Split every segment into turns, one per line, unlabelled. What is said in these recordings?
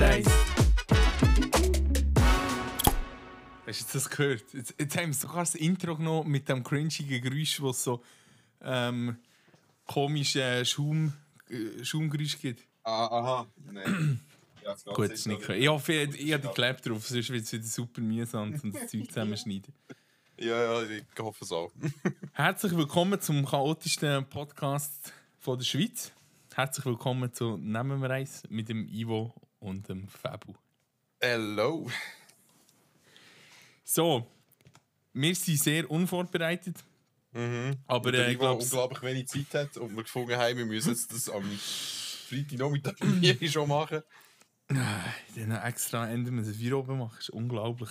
wir eins. Hast du das gehört? Jetzt, jetzt haben wir sogar das Intro genommen mit dem cringigen Geräusch, das so ähm, komische Schaum, äh, Schaumgeräusch gibt.
Ah, aha, nein. Ja,
Gut, das ist nicht Ich hoffe, ich, ich habe die Clap drauf, sonst wird es wieder super mühsam und das Zeug zusammenschneiden.
Ja, ja, ich hoffe es auch.
Herzlich willkommen zum chaotischsten Podcast von der Schweiz. Herzlich willkommen zu Nehmen wir eins mit dem Ivo und dem Fabu.
Hello.
So, wir sind sehr unvorbereitet.
Mhm.
Aber äh, ich glaube,
unglaublich wenig Zeit hat und wir gefunden haben, wir müssen jetzt das am Freitagnachmittag hier schon machen.
dann extra ändern wir das Vier oben machen. Das ist unglaublich.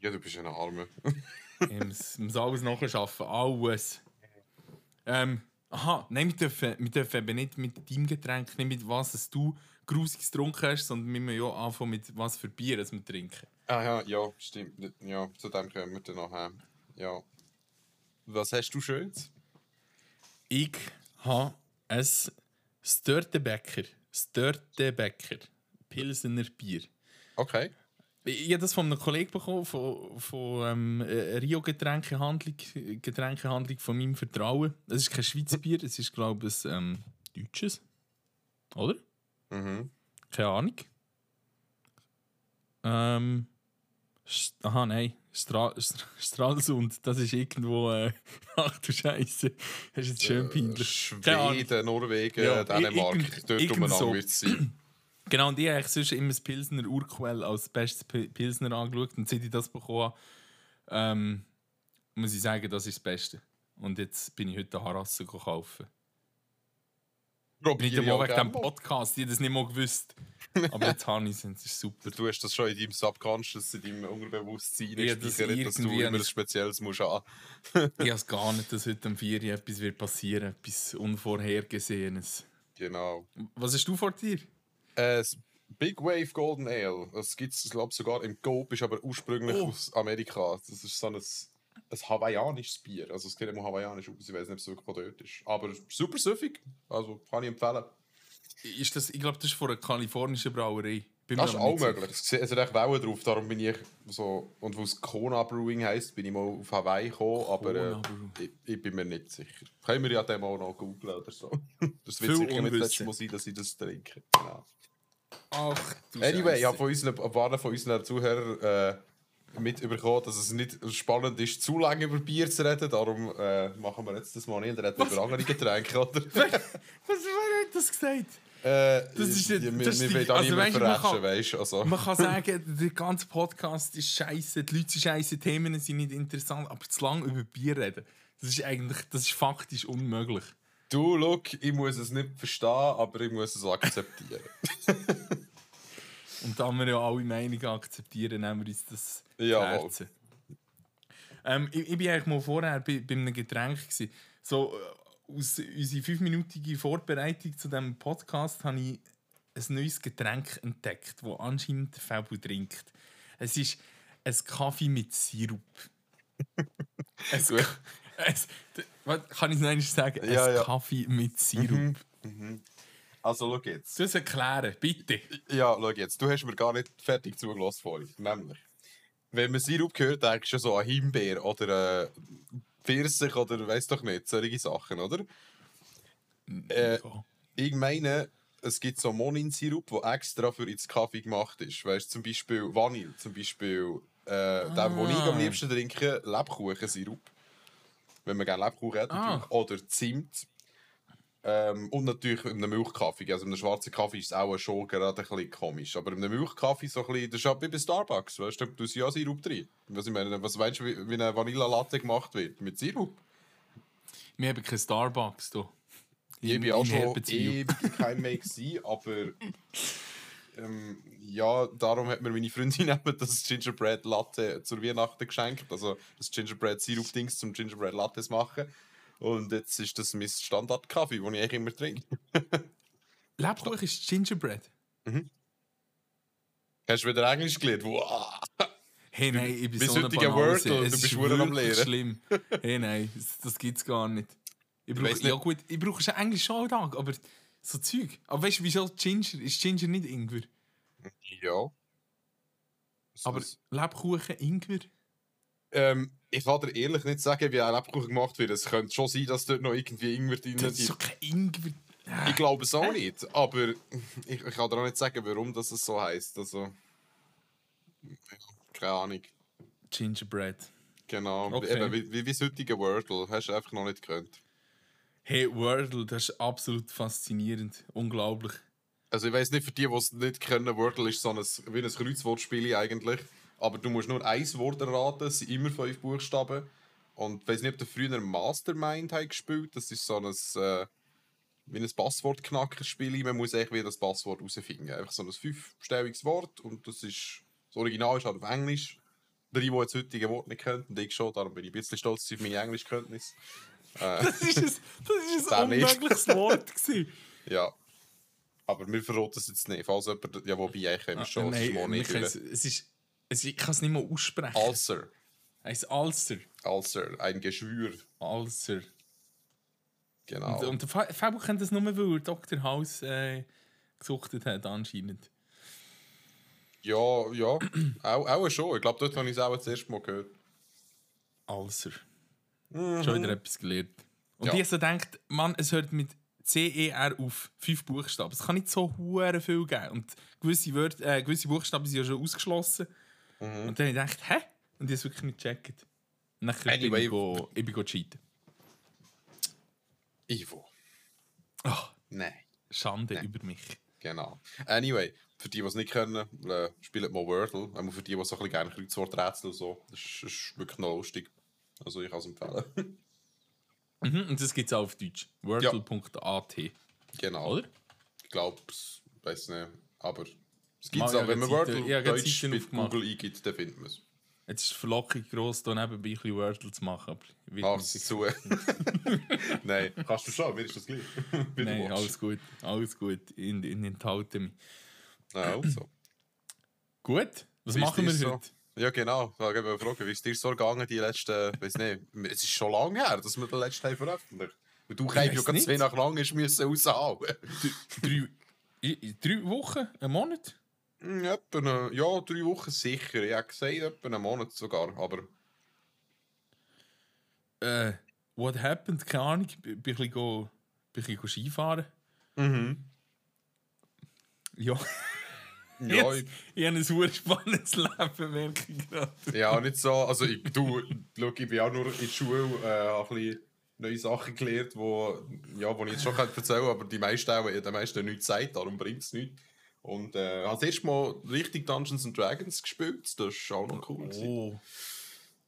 Ja, du bist ein Arme.
Ich muss, muss alles nachschaffen. Alles. Ähm, aha, nein, wir dürfen, wir dürfen eben nicht mit deinem Getränk, nicht mit was es du Grusiges getrunken hast, sondern wir müssen ja anfangen mit was für Bier das wir trinken.
Ah ja, ja, stimmt. Ja, zu dem kommen wir dann nachher. Ja. Was hast du Schönes?
Ich habe ein Störtebäcker. Störtebäcker. Pilsener Bier.
Okay.
Ich habe das von einem Kollegen bekommen, von, von ähm, äh, Rio Getränkehandlung, Getränkehandlung von meinem Vertrauen. Es ist kein Schweizer Bier, es ist, glaube ich, ein ähm, deutsches. Oder?
Mhm.
Keine Ahnung. Ähm. Aha, nein. Stra Stra Stralsund, das ist irgendwo. Äh, ach du Scheiße. Das ist jetzt schön peinlich. Keine Ahnung.
Schweden, Norwegen,
Ja,
Dänemark, dort umeinander wird es sein.
Genau, und ich habe sonst immer das Pilsner Urquell als bestes Pi- Pilsner angeschaut. Und seit ich das bekommen ähm, muss ich sagen, das ist das Beste. Und jetzt bin ich heute eine Harasse kaufen. Nicht
ich
einmal wegen
mal.
Podcast, ich hätte das nicht mal gewusst. Aber jetzt habe ich es, es ist super.
Du hast das schon in deinem Subconscious, in deinem Unterbewusstsein
Ja, das
gespeichert, dass du immer
habe
etwas Spezielles musst haben.
Ich weiß gar nicht, dass heute am 4 Uhr etwas wird passieren etwas Unvorhergesehenes.
Genau.
Was hast du vor dir?
Äh, das Big Wave Golden Ale, das gibt es, glaube sogar im Coop, ist aber ursprünglich
Oh.
aus Amerika. Das ist so ein, ein hawaiianisches Bier. Also es sieht immer hawaiianisch aus, ich weiß nicht, ob es wirklich von dort ist. Aber super süffig, also kann ich empfehlen.
Ist das, ich glaube, das ist von einer kalifornischen Brauerei. Bin
Das ist auch möglich. Es sieht- es hat echt Wellen drauf, darum bin ich so... Und wo es Kona Brewing heisst, bin ich mal auf Hawaii gekommen, aber äh,
Kona
ich, ich bin mir nicht sicher. Können wir ja dem auch noch googeln oder so. Das wird
Viel
sicher nicht das letzte Mal sein, dass ich das trinke. Genau.
Ach, du
Anyway, ich
Scheisse.
habe von unseren, ein paar von unseren Zuhörern äh, mitbekommen, dass es nicht spannend ist, zu lange über Bier zu reden. Darum äh, machen wir jetzt das mal nicht. Reden über andere Getränke, oder?
Was, wer hat das gesagt?
äh,
Das ist nicht-
ja, wir,
das
wir wollen da
also man
verarschen,
kann-
weißt du? Also,
Man kann sagen, der ganze Podcast ist scheiße, die Leute sind scheiße, Themen sind nicht interessant, aber zu lange über Bier reden, das ist eigentlich, das ist faktisch unmöglich.
du, look, ich muss es nicht verstehen, aber ich muss es akzeptieren.
Und da wir ja alle Meinungen akzeptieren, nehmen wir uns das
Jawohl.
Herzen. Ähm, ich, ich bin eigentlich mal vorher bei, bei einem Getränk. Gewesen. So, äh, aus unserer fünfminütigen Vorbereitung zu diesem Podcast habe ich ein neues Getränk entdeckt, das anscheinend Fabu trinkt. Es ist ein Kaffee mit Sirup. es, was, kann ich es noch einmal sagen?
Ja,
ein
ja.
Kaffee mit Sirup.
Also, schau jetzt.
Du erklären, bitte.
Ja, schau jetzt. Du hast mir gar nicht fertig zugelassen vorhin. Nämlich, wenn man Sirup hört, denkst du so an Himbeer oder äh, Pfirsich oder weiss doch nicht, solche Sachen, oder? Äh, ich meine, es gibt so Monin-Sirup, der extra für ins Kaffee gemacht ist. Weißt du, zum Beispiel Vanille, zum Beispiel äh, den, den ich am
Ah.
liebsten trinke, Lebkuchensirup. Wenn man gerne Lebkuchen hat,
Ah.
Oder Zimt. Ähm, und natürlich in einem Milchkaffee. Also in einem schwarzen Kaffee ist es auch schon gerade ein bisschen komisch. Aber in einem Milchkaffee so ein bisschen, das ist auch wie bei Starbucks. Weißt du, du ja Sirup drin. Was, ich meine, was meinst du, wie, wie eine Vanilla-Latte gemacht wird? Mit Sirup?
Wir haben keinen Starbucks hier.
Ich bin auch schon ewig kein mehr gewesen, aber ähm, ja, darum hat mir meine Freundin eben das Gingerbread Latte zur Weihnachten geschenkt. Also das Gingerbread Sirup Dings zum Gingerbread Lattes machen. Und jetzt ist das mein Standard-Kaffee, den ich eigentlich immer trinke.
Lebkuchen ist Gingerbread.
Hast du wieder Englisch gelernt? Wow.
Hey, nein, ich bin
Bis
so Banause.
Word und
Es
du
ist
bist verdammt am Lehren.
schlimm. Hey, nein, das, das gibt's gar nicht. Ich brauche, ja gut, ich brauche schon Englisch schon Tag, aber so Zeug. Aber weißt du, wieso Ginger? Ist Ginger nicht Ingwer?
Ja.
Aber Lebkuchen, Ingwer?
Ähm, ich kann dir ehrlich nicht sagen, wie ein Lebkuchen gemacht wird. Es könnte schon sein, dass dort noch irgendwie Ingwer drin
Das ist
ist.
kein Ingwer.
Ich glaube es auch nicht. Aber ich, ich kann dir auch nicht sagen, warum das so heisst. Also. Keine Ahnung.
Gingerbread.
Genau.
Okay.
Eben, wie, wie, wie das heutige Wordle. Hast du einfach noch nicht gekannt.
Hey, Wordle, das ist absolut faszinierend. Unglaublich.
Also ich weiß nicht, für die, die es nicht kennen, Wordle ist so ein, wie ein Kreuzwortspiel eigentlich. Aber du musst nur ein Wort erraten, es sind immer fünf Buchstaben. Und ich weiß nicht, ob du früher Mastermind hast gespielt Das ist so ein, äh, wie ein Passwortknackerspiel. Man muss eigentlich wieder das Passwort herausfinden. Einfach so ein fünfstelliges Wort und das ist, das Original ist halt auf Englisch. Drei, die jetzt heutige Wort nicht und ich schon, darum bin ich ein bisschen stolz auf meine Englischkenntnis. Äh,
Das ist ein, das ist
Da
ein unmögliches Wort. gewesen.
ja. Aber wir verraten es jetzt nicht. Falls jemand, ja, wobei ich können wir schon,
Ah,
es ist
nein,
nicht
es ist, es, ich kann es nicht mehr aussprechen.
Ulcer.
Heißt Alster.
Ulcer, ein Geschwür.
Alster.
Genau.
Und, und der Fa- Fabio kennt das nur, weil er Dr. House äh, gesuchtet hat, anscheinend.
ja, ja. auch, auch schon. Ich glaube, dort habe ich es auch das erste Mal gehört.
Alser. Schon wieder etwas gelernt. Und
Mhm. Ja.
ich so denkt, Mann, es hört mit C-E-R auf. Fünf Buchstaben. Es kann nicht so hure viel geben. Und gewisse, Wörter, äh, gewisse Buchstaben sind ja schon ausgeschlossen.
Mhm.
Und dann habe ich gedacht, hä? Und ich habe es wirklich nicht gecheckt. Und dann
Anyway.
ich, go, ich bin go cheaten.
Ivo.
Ach,
Nein.
Schande
Nein.
über mich.
Genau. Anyway, für die, die es nicht kennen, äh, spielt mal Wordle. Auch für die, die so ein bisschen gerne Kreuzworträtsel und so. Das ist, ist wirklich noch lustig. Also ich kann es empfehlen.
Mhm, und das gibt es auch auf Deutsch. Wordle.at.
genau.
Oder?
Ich glaube, es weiß nicht. Aber es
Mal,
gibt es
ich
auch. Wenn man Wordle
ich gerade
Deutsch mit. Google eingibt, dann findet man es.
Jetzt ist es verlockend gross, hier nebenbei ein bisschen Wordle zu machen.
Ach, zu. Nein, kannst du schon, mir ist das gleich.
Nein, alles gut. Alles gut. In, in enthalte mich.
Also.
Gut, was
Wie
machen wir
dir
heute?
so? Ja, genau. Ich wollte mal fragen, wie ist dir so gegangen, die letzten, weiß nicht, es ist schon lange her, dass wir den letzten Teil veröffentlicht. Und du kannst ja zwei nach lang ist müssen raushauen.
Drei, drei Wochen? Einen Monat?
Hm, etwa eine, ja, drei Wochen sicher. Ich habe gesagt, etwa einen Monat sogar. Aber
Äh, what happened? Keine Ahnung. Ich bin ein bisschen, go, bin ein bisschen Skifahren.
mhm.
Ja,
ja,
jetzt,
ich,
ich habe ein super spannendes Leben, merke ich gerade.
ja, nicht so. Also, ich, du, schau, ich bin auch nur in der Schule, äh, ein bisschen neue Sachen gelernt, wo, ja, wo ich jetzt schon erzählen kann, aber die meisten auch, die meisten nichts sagt, darum bringt es nichts. Und äh, habe das erste Mal richtig Dungeons and Dragons gespielt. Das ist auch noch cool.
Oh.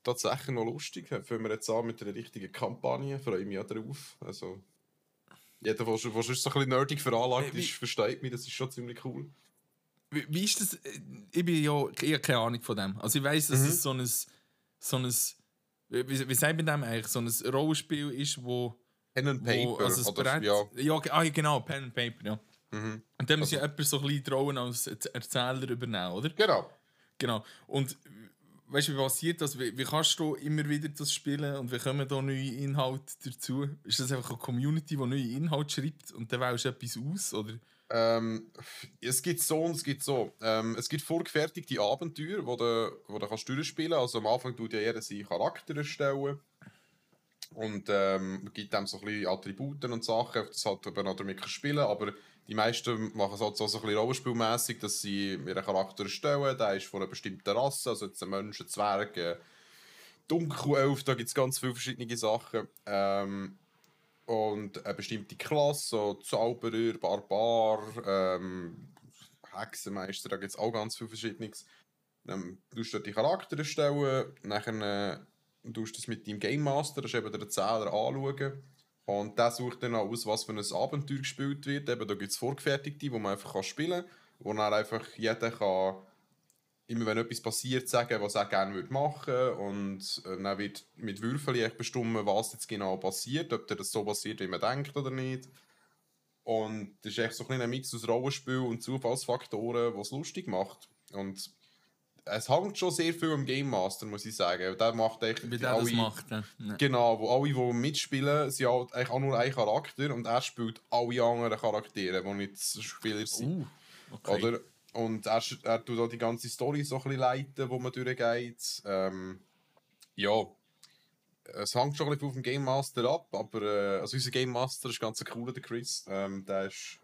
tatsächlich noch lustig. Fangen wir jetzt an mit einer richtigen Kampagne. Freue mich auch drauf. Also, jeder, der schon der so ein bisschen nerdig veranlagt
Äh,
ist, versteht mich. Das ist schon ziemlich cool.
Wie, wie ist das? äh, Ich bin ja ich habe keine Ahnung von dem. Also ich weiß, dass es so ein, so ein wie, wie sagt man dem eigentlich? So ein Rollenspiel ist, wo,
Pen and
wo
Paper.
also das
oder,
Brett,
ja.
ja, ah, genau, Pen and Paper, ja.
Mhm.
Und dann muss
Also-
ja jemand so ein bisschen die Rollen als Erzähler übernehmen, oder?
Genau.
Genau. Und weißt du, wie passiert das? Wie, wie kannst du immer wieder das spielen und wie kommen da neue Inhalte dazu? Ist das einfach eine Community, die neue Inhalte schreibt und dann wählst du etwas aus? Oder?
Ähm, es gibt so und es gibt so. Ähm, es gibt vorgefertigte Abenteuer, wo du, wo du kannst durchspielen kannst. Also am Anfang tut ja jeder seinen Charakter erstellen. Und ähm, gibt dem so ein bisschen Attribute und Sachen, das halt eben auch damit spielen Aber die meisten machen es halt so, so ein bisschen rollenspielmässig, dass sie ihren Charakter erstellen. Der ist von einer bestimmten Rasse, also jetzt ein Mensch, ein Zwerg, Dunkelelf, da gibt es ganz viele verschiedene Sachen. Ähm, und eine bestimmte Klasse, so Zauberer, Barbar, ähm, Hexenmeister, da gibt es auch ganz viel Verschiedenes. Ähm, du musst dort die Charakter erstellen, nachher äh, du das mit deinem Game Master, das ist eben der Erzähler, anschauen. Und der sucht dann aus, was für ein Abenteuer gespielt wird. Eben, da gibt es vorgefertigte, wo man einfach spielen kann, wo dann einfach jeder kann, immer wenn etwas passiert, sagen, was er gerne würde machen und äh, dann wird mit Würfeln bestimmen, was jetzt genau passiert, ob das so passiert, wie man denkt oder nicht. Und das ist echt so ein Mix aus Rollenspiel und Zufallsfaktoren, was es lustig macht. Und es hängt schon sehr viel am Game Master, muss ich sagen. Der macht echt
Wie der das
alle-
macht. Ja.
Genau, wo alle, die mitspielen, sind halt eigentlich auch nur ein Charakter und er spielt alle anderen Charaktere, die nicht Spieler sind.
Uh, okay.
Oder? und er, er tut auch die ganze Story so ein bisschen leiten, wo man durchgeht. Ähm, ja, es hängt schon ein bisschen auf dem Game Master ab, aber äh, also unser Game Master ist ganz cooler, der Chris. Ähm, der ist,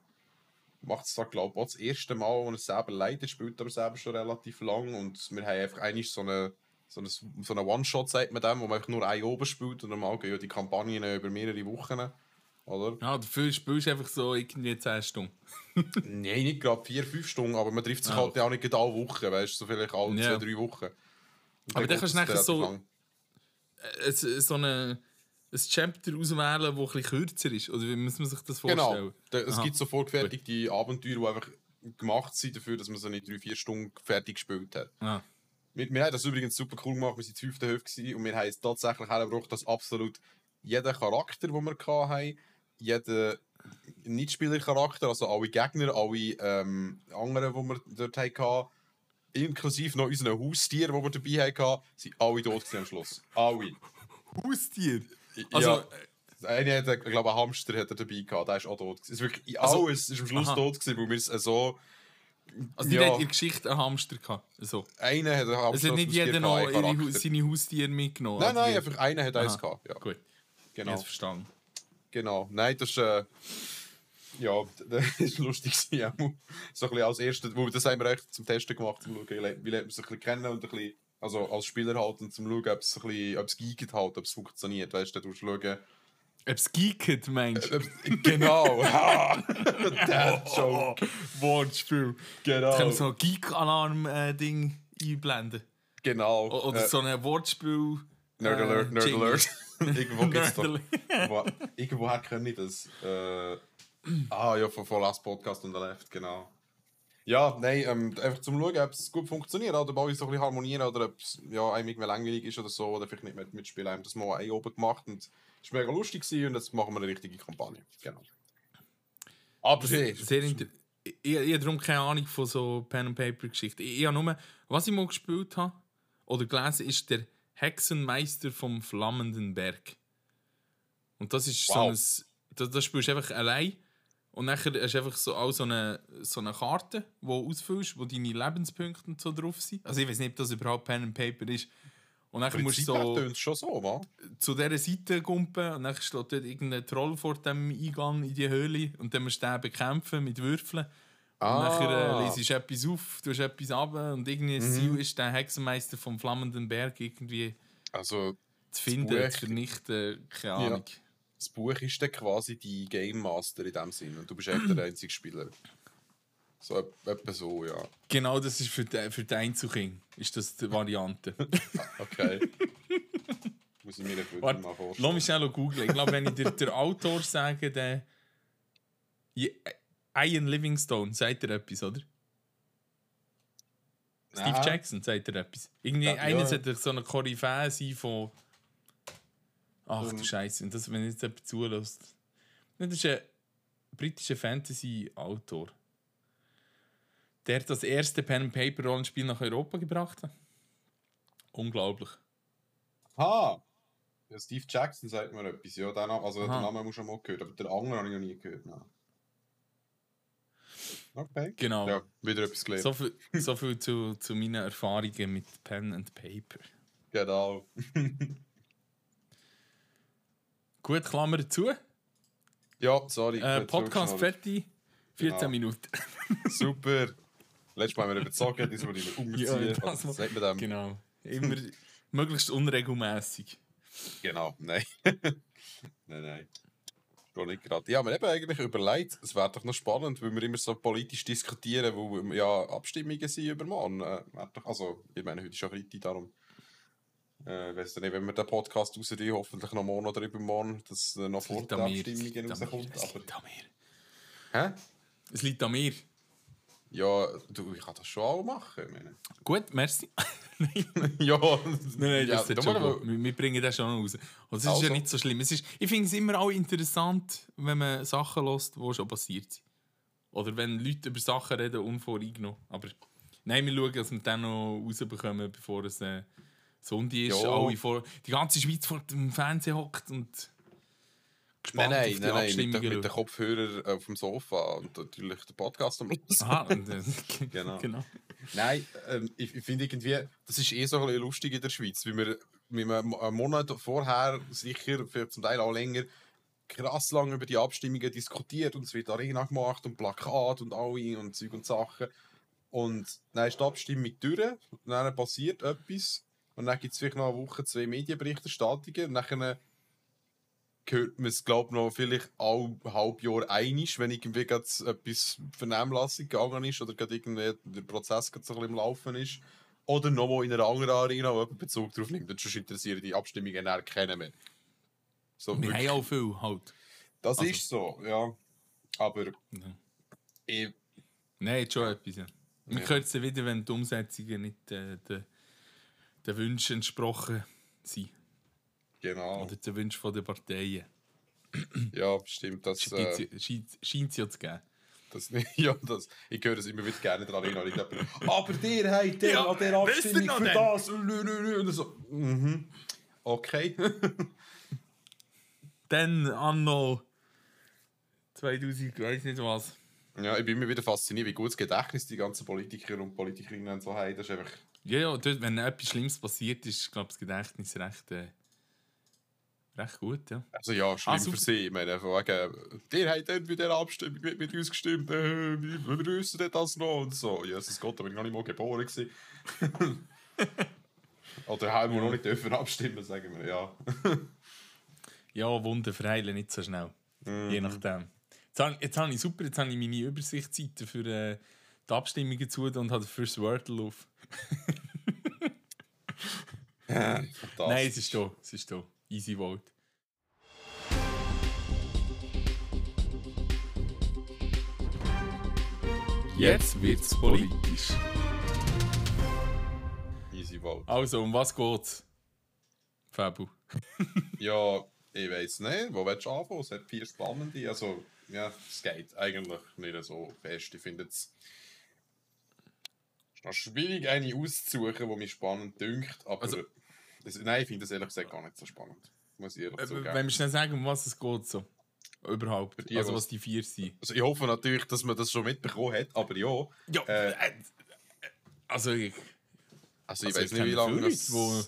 macht es da, glaube ich, das erste Mal, wo er es selber leitet, spielt aber selber schon relativ lang und wir haben einfach eigentlich so eine so eine, so eine One-Shot, sagt man dem, wo man einfach nur ein oben spielt und normal gehen ja die Kampagnen über mehrere Wochen, oder?
Ja, dafür spielst du einfach so irgendwie 10 Stunden.
Nein, nicht gerade vier, fünf Stunden, aber man trifft sich
Ah,
halt ja auch nicht alle Wochen, weißt du, so vielleicht alle
Ja.
zwei, drei Wochen. Und
Aber dann kannst du nachher so-. Äh, so eine, ein Chapter auswählen, das bisschen kürzer ist. Oder wie muss man sich das
Genau.
vorstellen?
Da- Es
Aha.
gibt so vorgefertigte Abenteuer, die einfach gemacht sind dafür, dass man so nicht drei, vier Stunden fertig gespielt hat.
Ah.
Wir, wir haben das übrigens super cool gemacht, wir waren in der fünften Hälfte und wir haben es tatsächlich hergebracht, dass absolut jeder Charakter, den wir hatten, jeder Nichtspielercharakter, also alle Gegner, alle ähm, anderen, die wir dort hatten, inklusive noch unseren Haustier, die wir dabei hatten, sind alle tot am Schluss. Alle.
Haustier?
Also,
Also,
ja, einer hat, ich glaube, einen Hamster hat er dabei gehabt, der ist auch tot. Es ist wirklich,
Also-
alles ist am Schluss
Aha.
tot gewesen, weil wir es so...
Also, die
Ja.
hat in der Geschichte einen Hamster gehabt. So.
Einer hat einen Hamster
Es hat nicht jeder noch ihre, seine Haustiere mitgenommen.
Nein,
Also
nein, einfach einer hat eins
Aha.
gehabt. Ja,
Gut,
genau.
jetzt verstanden.
genau. Nein, das ist... Äh, ja, das ist lustig. So ein bisschen als erstes, wo das haben wir echt zum Testen gemacht, um zu schauen, wie lernt man sich ein bisschen kennen und ein bisschen, also als Spieler halt, und zum schauen, ob es ein bisschen, ob es halt, ob es funktioniert, weißt du, du musst schauen,
Ob es geeket, meinst du?
ob, genau! Dad Joke,
Wortspiel.
genau,
Können wir so ein Geek-Alarm-Ding einblenden?
genau.
O- Oder
Äh,
so ein Wortspiel.
Nerd Alert,
äh,
Nerd
Jingle.
Alert. Irgendwo gibt's doch.
Nerd
Wo, irgendwoher kenne ich das. Äh, ah ja, von, von Last Podcast und der Left, genau. Ja, nein, ähm, einfach zum Schauen, ob es gut funktioniert, oder ob alles so ein bisschen harmonieren oder ob es ja, einem irgendwie langweilig ist oder so, oder vielleicht nicht mehr mitspielen. Haben das mal ein oben gemacht und es war mega lustig gewesen und jetzt machen wir eine richtige Kampagne. Genau. Aber
Sehr, sehr inter ich, ich, ich habe darum keine Ahnung von so Pen-and-Paper-Geschichten. Ich, ich habe nur, was ich mal gespielt habe oder gelesen, ist der Hexenmeister vom Flammenden Berg. Und das ist
Wow.
so ein. Das, das spielst du einfach allein. Und nachher hast du einfach so, auch so, eine, so eine Karte, die du ausfüllst, wo deine Lebenspunkte und so drauf sind. Also ich weiß nicht, ob das überhaupt Pen and Paper ist. Und nachher musst du so
schon so, wa?
zu dieser Seite gumpen und dann steht dort irgendein Troll vor dem Eingang in die Höhle und dann musst du den bekämpfen mit Würfeln. Und nachher
Ah.
äh, lesest du etwas auf, tust etwas ab und irgendwie
Mhm.
Ziel ist, den Hexenmeister vom Flammenden Berg irgendwie
Also,
zu finden, zu vernichten, keine
Ja. Das Buch ist dann quasi die Game Master in dem Sinn und du bist echt der einzige Spieler. So etwa so, ja.
Genau das ist für die, für die Einzelkind, ist das die Variante.
Okay. Muss ich mir
Warte,
mal
Lass
vorstellen.
mich schnell googeln. Ich glaube, wenn ich dir den Autor sage, der Ian Livingstone, sagt er etwas, oder? Steve. Jackson sagt er etwas. Irgendwie
Ja,
einer
ja.
sollte so eine Koryphäe sein von. Ach du
Ähm.
Scheiße, und das, wenn jetzt jemand zulässt. Das ist ein britischer Fantasy-Autor. Der das erste Pen-and-Paper-Rollenspiel nach Europa gebracht hat. Unglaublich.
Ha! Ja, Steve Jackson sagt mir etwas. Ja, den, Namen- also den
Aha.
Namen muss ich schon mal gehört, aber den anderen habe ich noch nie gehört. Nein. Okay.
Genau.
Ja, wieder etwas gelernt.
So viel, so viel zu, zu meinen Erfahrungen mit Pen and Paper.
Genau.
Gut, Klammer zu.
Ja, sorry.
Äh, Podcast fertig. 14
Genau.
Minuten.
Super. Letztes Mal haben wir überzogen, diesmal wollen wir umziehen.
Ja, das
Was sagt man dem?
Genau. Immer möglichst unregelmäßig.
Genau, nein. nein, nein. Gar nicht gerade. Ja, wir haben eigentlich überlegt, es wäre doch noch spannend, weil wir immer so politisch diskutieren, wo ja Abstimmungen sind über morgen. Äh, doch, also, ich meine, heute ist ja Freitag, darum. Äh, weiss nicht, wenn wir den Podcast rausnehmen, hoffentlich noch morgen oder übermorgen, dass äh, noch vor
an mir.
rauskommt.
Es liegt an mir.
hä?
Es liegt an mir.
Ja, du, ich kann das schon auch machen. Ich meine.
Gut, merci. nein,
ja,
nein, das
ja, da
schon gut. wir, wir bringen das schon raus. Und es ist ja
Also.
nicht so schlimm. Es ist, ich finde es immer auch interessant, wenn man Sachen hört, die schon passiert sind. Oder wenn Leute über Sachen reden, unvoreingenommen. Aber nein, wir schauen, dass wir dann noch rausbekommen, bevor es äh, Sonntag ist. Alle vor, die ganze Schweiz vor dem Fernsehen hockt und gespannt
Nein,
auf
nein,
die
nein, nein, mit, mit den Kopfhörern auf dem Sofa und natürlich den Podcast am Schluss.
Aha, äh,
Genau.
genau.
Nein, ähm, ich, ich finde irgendwie, das ist eh so ein bisschen lustig in der Schweiz, weil wir, wie wir einen Monat vorher, sicher, vielleicht zum Teil auch länger, krass lang über die Abstimmungen diskutiert und es wird Arena gemacht und Plakat und alle und Zeug und Sachen. Und dann ist die Abstimmung durch, dann passiert etwas und dann gibt es vielleicht noch eine Woche, zwei Medienberichterstattungen und dann hört man es, glaube ich, noch vielleicht all halb Jahr einig, wenn irgendwie gerade etwas Vernehmlassung gegangen ist oder gerade irgendwie der Prozess gerade so ein bisschen im Laufen ist. Oder nochmal in einer anderen Arena, wo jemand Bezug drauf nimmt. Und sonst interessieren die Abstimmungen dann keinen mehr. So,
Wir
wirklich.
haben auch viel halt.
das
also-
ist so, ja. Aber
Ja.
ich,
Nein, schon etwas. Ja. Man
Ja.
es ja wieder, wenn die Umsetzungen nicht äh, den Wünschen entsprochen sind.
genau,
Oder den Wünschen der Parteien.
ja, stimmt. Das,
Scheint
äh,
scheint es ja zu geben.
das, ja, das, ich höre es immer wieder gerne in der Arena. ich glaube, Aber der hat der
Ja,
der Abstimmung für
denn?
das. Und so, mhm. Okay.
Dann anno 2000, weiß nicht was.
Ja, ich bin immer wieder fasziniert, wie gut das Gedächtnis die ganzen Politiker und Politikerinnen so haben. Das ist einfach.
Ja, ja, dort, wenn etwas Schlimmes passiert ist, glaube ich, das Gedächtnis recht, äh, recht gut. Ja.
Also ja, schlimm
Ah,
für sie. Ich meine, von wegen, der hat dann bei dieser Abstimmung mit, mit uns gestimmt, äh, wir, wissen das noch und so. Jesus Gott, da bin ich noch nicht mal geboren gewesen. Oder haben wir noch nicht dürfen abstimmen, sagen wir, ja.
Ja, Wunden verheilen nicht so schnell. Je nachdem. Jetzt habe, jetzt habe ich super, jetzt habe ich meine Übersichtsseite für äh, die Abstimmungen zu und dafür das Wordle auf.
Fantastisch.
Nein, es ist da. Es ist da. Easy Vote. Jetzt wird's politisch.
Easy vote.
Also, um was geht's? Fabu.
Ja, ich weiß nicht. Wo willst du anfangen? Es hat vier spannende. Also, ja, es geht eigentlich nicht so fest. Ich finde es schwierig, eine auszusuchen, die mich spannend dünkt. Aber
Also-
das, nein, ich finde das ehrlich gesagt gar nicht so spannend. Muss ich ehrlich
Äh,
zugeben.
Wenn wir schnell sagen, um was es geht, so. Überhaupt.
die,
also,
was-
was die vier sind.
Also ich hoffe natürlich, dass man das schon mitbekommen hat, aber ja.
Ja,
Äh,
äh, also, ich,
Also ich
also
weiß nicht, wie lange das...
Die,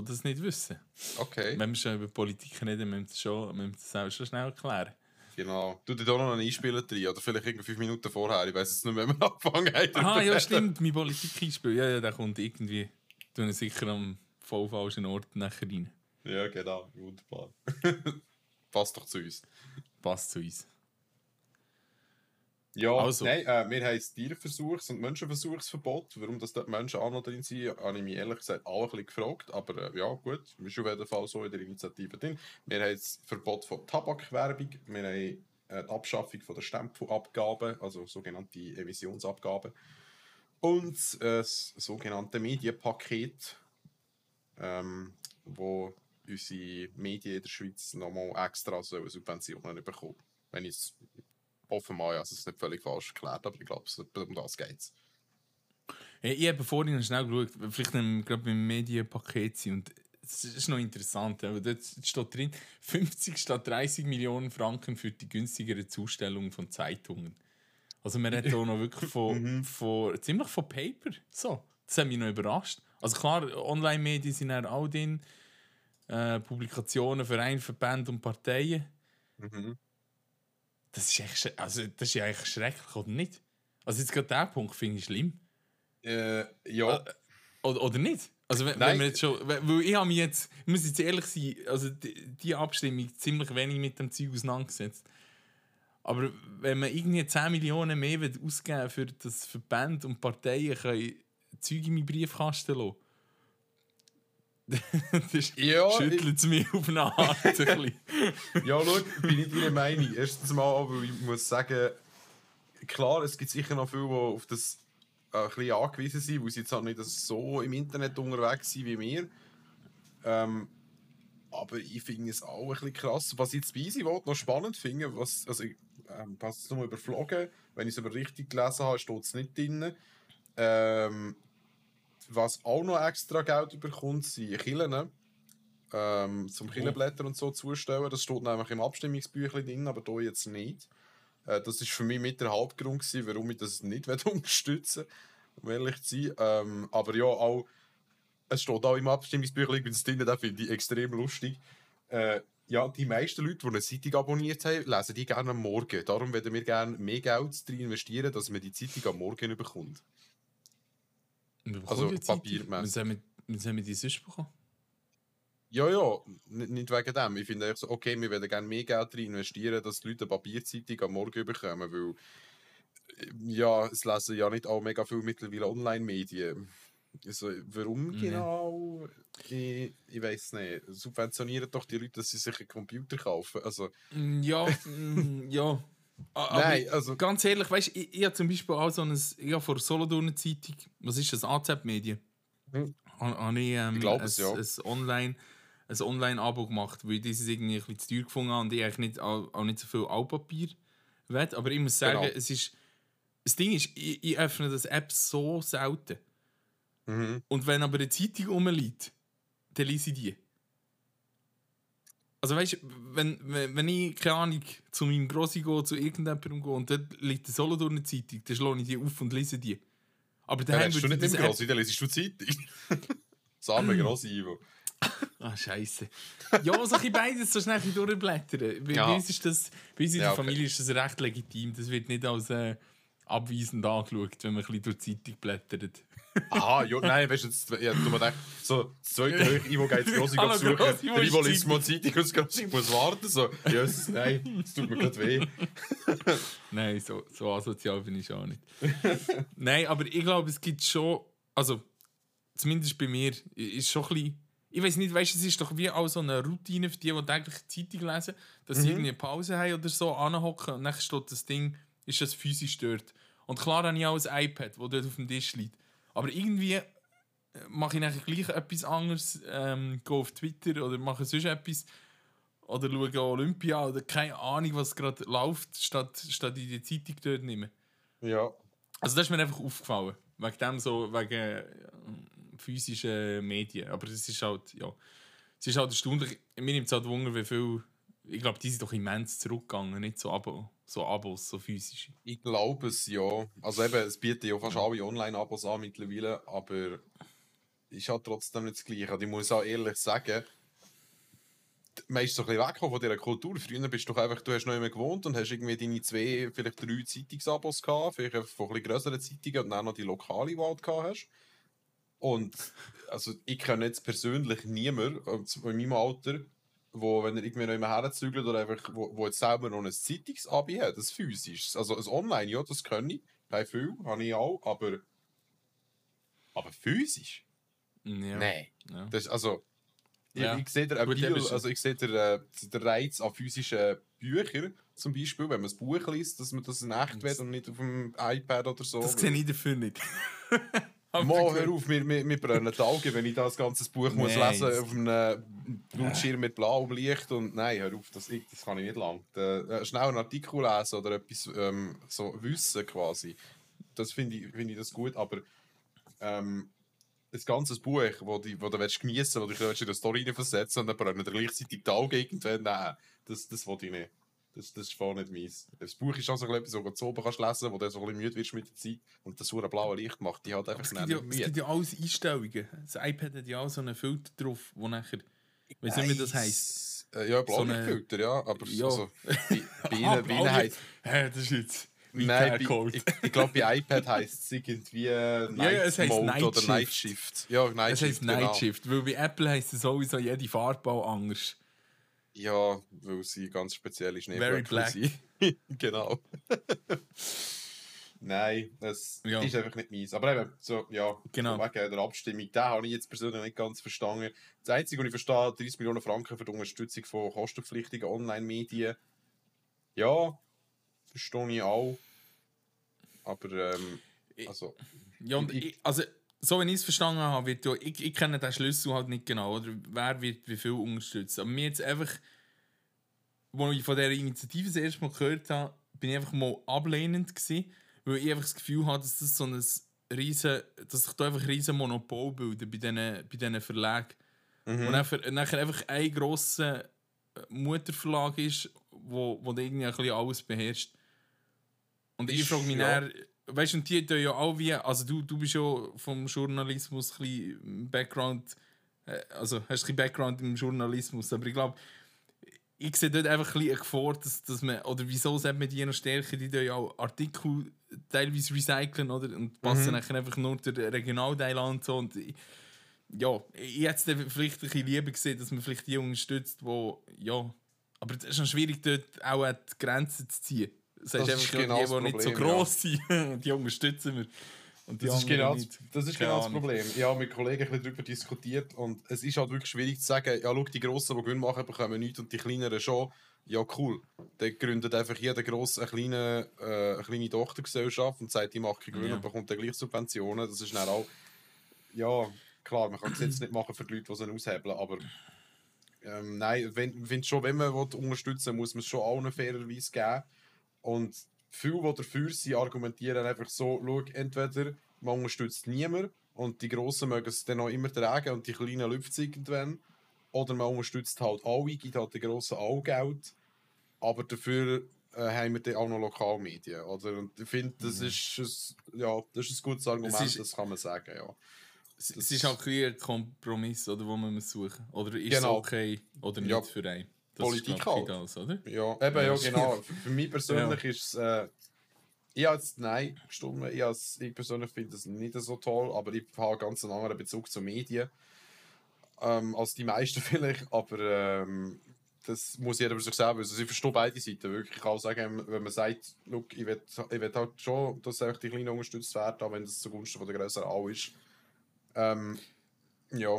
die das nicht wissen.
Okay,
Wenn wir schon über Politik reden, müssen wir das, schon, müssen wir das auch schon schnell erklären.
Genau. Du dir da noch einen Einspieler drin, oder vielleicht irgendwie fünf Minuten vorher. Ich weiß jetzt nicht mehr, wenn wir angefangen haben.
Ah, ja, stimmt, mein Politik-Einspiel. Ja, ja, der kommt irgendwie. Tun sicher am voll falschen Ort nachher rein.
Ja, genau. Wunderbar. Passt doch zu uns.
Passt zu uns.
Ja,
Also.
nein, äh, wir haben das Tierversuchs- und Menschenversuchsverbot. Warum das dort Menschen auch noch drin sind, habe ich mich ehrlich gesagt auch ein bisschen gefragt. Aber äh, ja, gut, ist auf jeden Fall so in der Initiative drin. Wir haben das Verbot von Tabakwerbung, wir haben äh, die Abschaffung von der Stempelabgabe, also sogenannte Emissionsabgabe. Und äh, das sogenannte Medienpaket, ähm, wo unsere Medien in der Schweiz nochmal extra so Subventionen bekommen. Wenn ich es offenbar, ja, es ist nicht völlig falsch erklärt, aber ich glaube, es- um das geht es.
Hey, ich habe vorhin noch schnell geschaut, vielleicht gerade beim Medienpaket sind. Und es ist noch interessant, aber dort steht drin, 50 statt 30 Millionen Franken für die günstigere Zustellung von Zeitungen. Also man redet hier noch wirklich von, von ziemlich von Paper. So, das hat mich noch überrascht. Also klar, Online-Medien sind auch all drin, äh, Publikationen, Vereine, Verbände und Parteien.
Mhm.
Das ist, echt, also, das ist ja eigentlich schrecklich, oder nicht? Also jetzt gerade der Punkt finde ich schlimm.
Äh, ja,
Oder, oder nicht? Also wenn,
Nein.
wenn wir jetzt schon, weil ich habe mich jetzt, ich muss jetzt ehrlich sein, also die, die Abstimmung ziemlich wenig mit dem Zeug auseinandergesetzt. Aber wenn man irgendwie 10 Millionen mehr will ausgeben für das Verband und Parteien können Zeug in meinen Briefkasten lassen,
Ja,
schüttelt es mich auf eine Art ein bisschen.
ja, schau, bin ich deiner Meinung. Erstens mal, aber ich muss sagen, klar, es gibt sicher noch viele, die auf das ein bisschen angewiesen sind, weil sie jetzt auch nicht so im Internet unterwegs sind wie wir. Ähm, aber ich finde es auch ein bisschen krass. Was ich jetzt bei Easy Vote noch spannend finde, was, also ich ähm, habe es nochmal überflogen, wenn ich es aber richtig gelesen habe, steht es nicht drin. Ähm, was auch noch extra Geld bekommt, sind Kirchen. ähm, zum Killenblätter und so zustellen. Das steht nämlich im Abstimmungsbüchlein drin, aber hier jetzt nicht. Äh, das ist für mich mit der Hauptgrund, gewesen, warum ich das nicht unterstützen will, um ehrlich zu sein. Ähm, aber ja, auch, es steht auch im Abstimmungsbüchlein, wenn es drin das finde ich extrem lustig. Äh, ja, die meisten Leute, die eine Zeitung abonniert haben, lesen die gerne am Morgen. Darum würden wir gerne mehr Geld drin investieren, dass man die Zeitung am Morgen bekommt. Also papiermäßig.
Was haben wir die sonst bekommen?
Ja, ja, nicht wegen dem. Ich finde so, okay, wir würden gerne mehr Geld rein investieren, dass die Leute eine Papierzeitung am Morgen bekommen, weil äh, ja, es lesen ja nicht auch mega viel mittlerweile Online-Medien. Also, warum nee. genau? Ich, ich weiß nicht. Subventionieren doch die Leute, dass sie sich einen Computer kaufen. Also,
mm, ja, mm, ja.
Aber Nein, also.
Ganz ehrlich, weißt du, ich, ich habe zum Beispiel auch so ein, ich habe vor Solothurn Zeitung, was ist das, AZ-Medien? Hm. Habe ich, ähm, ich glaube es, ja. ein Online- ein Online-Abo gemacht, weil ich dieses irgendwie ein bisschen zu teuer gefunden habe und ich eigentlich nicht, auch, auch nicht so viel Altpapier will. Aber ich muss sagen, genau. es ist, das Ding ist, ich, ich öffne das App so selten. Mhm. Und wenn aber eine Zeitung rumliegt, dann lese ich die. Also weißt du, wenn, wenn, ich, keine Ahnung, zu meinem Grossi gehe, zu irgendjemandem gehe und dort liegt eine Solo durch eine Zeitung, dann schlage ich die auf und lese die.
Aber dann ja, hast du nicht im Grossi, dann lesest du Zeitung. das arme Grossi, Ivo.
Ah, scheiße. Ja, so ein beides so schnell durchblättern. Bei, ja. uns ist das, bei uns in der ja, okay. Familie ist das recht legitim. Das wird nicht als äh, abweisend angeschaut, wenn man ein bisschen durch die Zeitung blättert.
Aha, ja, nein, weißt du, jetzt, ja, du mir denkst, so, das zweite Höhe, Ivo geht ins Grosse ah, suchen, der Ivo liest mal Zeitung und das Grosse muss warten, so, Jesus, nein, das tut mir gerade weh.
nein, so, so asozial bin ich auch nicht. nein, aber ich glaube, es gibt schon, also, zumindest bei mir, ist schon ein bisschen ich weiß nicht, weißt du, es ist doch wie auch so eine Routine für die, die täglich Zeitung lesen, dass mhm. sie irgendwie eine Pause haben oder so, anhocken und dann steht das Ding, ist das physisch dort. Und klar habe ich auch ein iPad, das dort auf dem Tisch liegt. Aber irgendwie äh, mache ich nachher gleich etwas anderes, ähm, gehe auf Twitter oder mache sonst etwas oder schaue Olympia oder keine Ahnung, was gerade läuft, statt, statt in die Zeitung dort nehmen.
Ja.
Also das ist mir einfach aufgefallen. Wegen dem so, wegen physischen Medien. Aber es ist halt, ja, es ist halt erstaunlich. Mir nimmt es halt Wunder, wie viel, ich glaube, die sind doch immens zurückgegangen, nicht so, Abo, so Abos, so physische.
Ich glaube es, ja. Also eben, es bietet ja fast alle Online-Abos an mittlerweile, aber ist halt trotzdem nicht das Gleiche. Und ich muss auch ehrlich sagen, man ist so ein bisschen weggekommen von dieser Kultur. Früher bist du doch einfach, du hast noch immer gewohnt und hast irgendwie deine zwei, vielleicht drei Zeitungsabos gehabt, vielleicht von ein bisschen größeren Zeitungen und dann noch die lokale, halt gehabt hast. Und also ich kenne jetzt persönlich niemanden äh, in meinem Alter, wo, wenn er irgendwie noch immer herzügelt oder einfach, wo, wo jetzt selber noch ein Zeitungsabi hat, das physisch. Also ein Online, ja, das kann ich. Bei viel, habe ich auch, aber. Aber physisch?
Ja.
Nein. Ja. Das, also, ja. ich, ich sehe der, Bio, also ich sehe der, äh, der Reiz an physischen Büchern, zum Beispiel, wenn man ein Buch liest, dass man das in echt wird und nicht auf dem iPad oder so.
Das sehe ich dafür nicht.
Mal, hör auf, mir, mir, mir brennen die Augen, wenn ich das ganze Buch muss lesen auf einem Blutschirm mit blauem Licht. Und nein, hör auf, das, das kann ich nicht lang. Äh, schnell einen Artikel lesen oder etwas ähm, so wissen quasi. Das finde ich, find ich das gut, aber ähm, ein ganzes Buch, wo, die, wo du willst geniessen willst, wo du dich in eine Story versetzen und dann brennen dir gleichzeitig die Augen irgendwann, nein, das, das will ich nicht. Das, das ist voll nicht meins. Das Buch ist auch so etwas, das du oben kannst lesen, wo du so ein bisschen müde wirst mit der Zeit. Und das so blaue Licht macht die halt einfach
schnell ja, Es gibt ja alles Einstellungen. Das iPad hat ja auch so einen Filter drauf, wo nachher... Weißt du, wie das heisst?
Äh, ja, Blaulichtfilter, so ja. Aber ja. Also, bei, bei
ihnen, bei ihnen heisst... Hä, das ist jetzt...
Nein, bei, ich, ich glaube, bei iPad heisst es irgendwie Night ja, ja, es Mode Night oder Shift. Night Shift. Ja, Night
es
Shift,
Night genau. Shift, weil bei Apple heisst es sowieso jede Farbe auch anders.
Ja, weil sie ganz speziell ist.
Very black.
genau. Nein, das ja. ist einfach nicht meins. Aber eben, so, ja,
genau.
wegen der Abstimmung, da habe ich jetzt persönlich nicht ganz verstanden. Das Einzige, was ich verstehe, 30 Millionen Franken für die Unterstützung von kostenpflichtigen Online-Medien. Ja, verstehe ich auch. Aber, ähm, also.
Ja, und ich, also, so wie ich es verstanden habe, wird ja, ich, ich kenne den Schlüssel halt nicht genau, oder wer wird wie viel unterstützen. Aber mir jetzt einfach, als ich von dieser Initiative das erste Mal gehört habe, bin ich einfach mal ablehnend gewesen, weil ich einfach das Gefühl habe, dass das so ein riesen, dass sich da einfach ein riesen Monopol bildet bei diesen, bei diesen Verlagen. Und nachher, nachher einfach ein grosser äh, Mutterverlag ist, wo, wo irgendwie ein bisschen alles beherrscht. Und ich frage mich
ja.
dann, weißt du, und die tun ja auch wie, also du, du bist ja vom Journalismus ein bisschen Background, äh, also hast ein bisschen Background im Journalismus, aber ich glaube, ich sehe dort einfach ein bisschen eine Gefahr, dass, dass man, oder wieso sollte man die noch stärken, die tun ja auch Artikel teilweise recyceln, oder? Und passen nachher einfach nur den Regionalteil an und so. Und ich, ja, ich hätte es vielleicht ein bisschen lieber gesehen, dass man vielleicht die unterstützt, die, ja, aber es ist schon schwierig, dort auch die Grenzen zu ziehen. Das heißt
Das
einfach
ist genau
die,
das
die nicht so
Problem, ja.
gross sind, die unterstützen wir. Und
Das ist, genau,
nicht.
das ist genau das. Problem. Ich habe mit Kollegen ein bisschen darüber diskutiert und es ist halt wirklich schwierig zu sagen, ja, schau, die Grossen, die Gewinn machen, bekommen nichts und die Kleineren schon. Ja, cool. Dann gründet einfach jeder Grosse eine kleine, äh, eine kleine Tochtergesellschaft und sagt, die macht keinen Gewinn
Ja.
und bekommt dann gleich Subventionen. Das ist dann auch, ja, klar, man kann es jetzt nicht machen für die Leute, die sie aushebeln, aber ähm, nein, wenn, wenn schon, wenn man will, unterstützen will, muss man es schon allen fairerweise geben. Und viele, die dafür sind, argumentieren einfach so, schau, entweder man unterstützt niemand und die Grossen mögen es dann auch immer tragen und die Kleinen lüpft es irgendwann. Oder man unterstützt halt alle, gibt halt den Grossen auch Geld. Aber dafür äh, haben wir dann auch noch Lokalmedien. Oder? Und ich finde, das, ist ein, ja, das ist ein gutes Argument,
ist-
das kann man sagen. Ja.
Es, es ist auch ein bisschen ein Kompromiss, oder, wo man muss suchen Oder ist
Genau.
es okay oder nicht
Ja,
für einen? Das
Politik
ist,
halt.
das, oder?
Ja, eben, ja, genau. Für mich persönlich ist es. Äh, ich habe jetzt Nein gestimmt. Ich, has- ich persönlich finde das nicht so toll, aber ich habe ganz einen anderen Bezug zu Medien. Ähm, als die meisten vielleicht, aber ähm, das muss jeder für sich selber wissen. Also ich verstehe beide Seiten wirklich. Ich kann auch sagen, wenn man sagt, look, ich will, ich will halt schon, dass einfach die Kleinen unterstützt werden, auch wenn das zugunsten von der Größeren auch ist. Ähm, ja,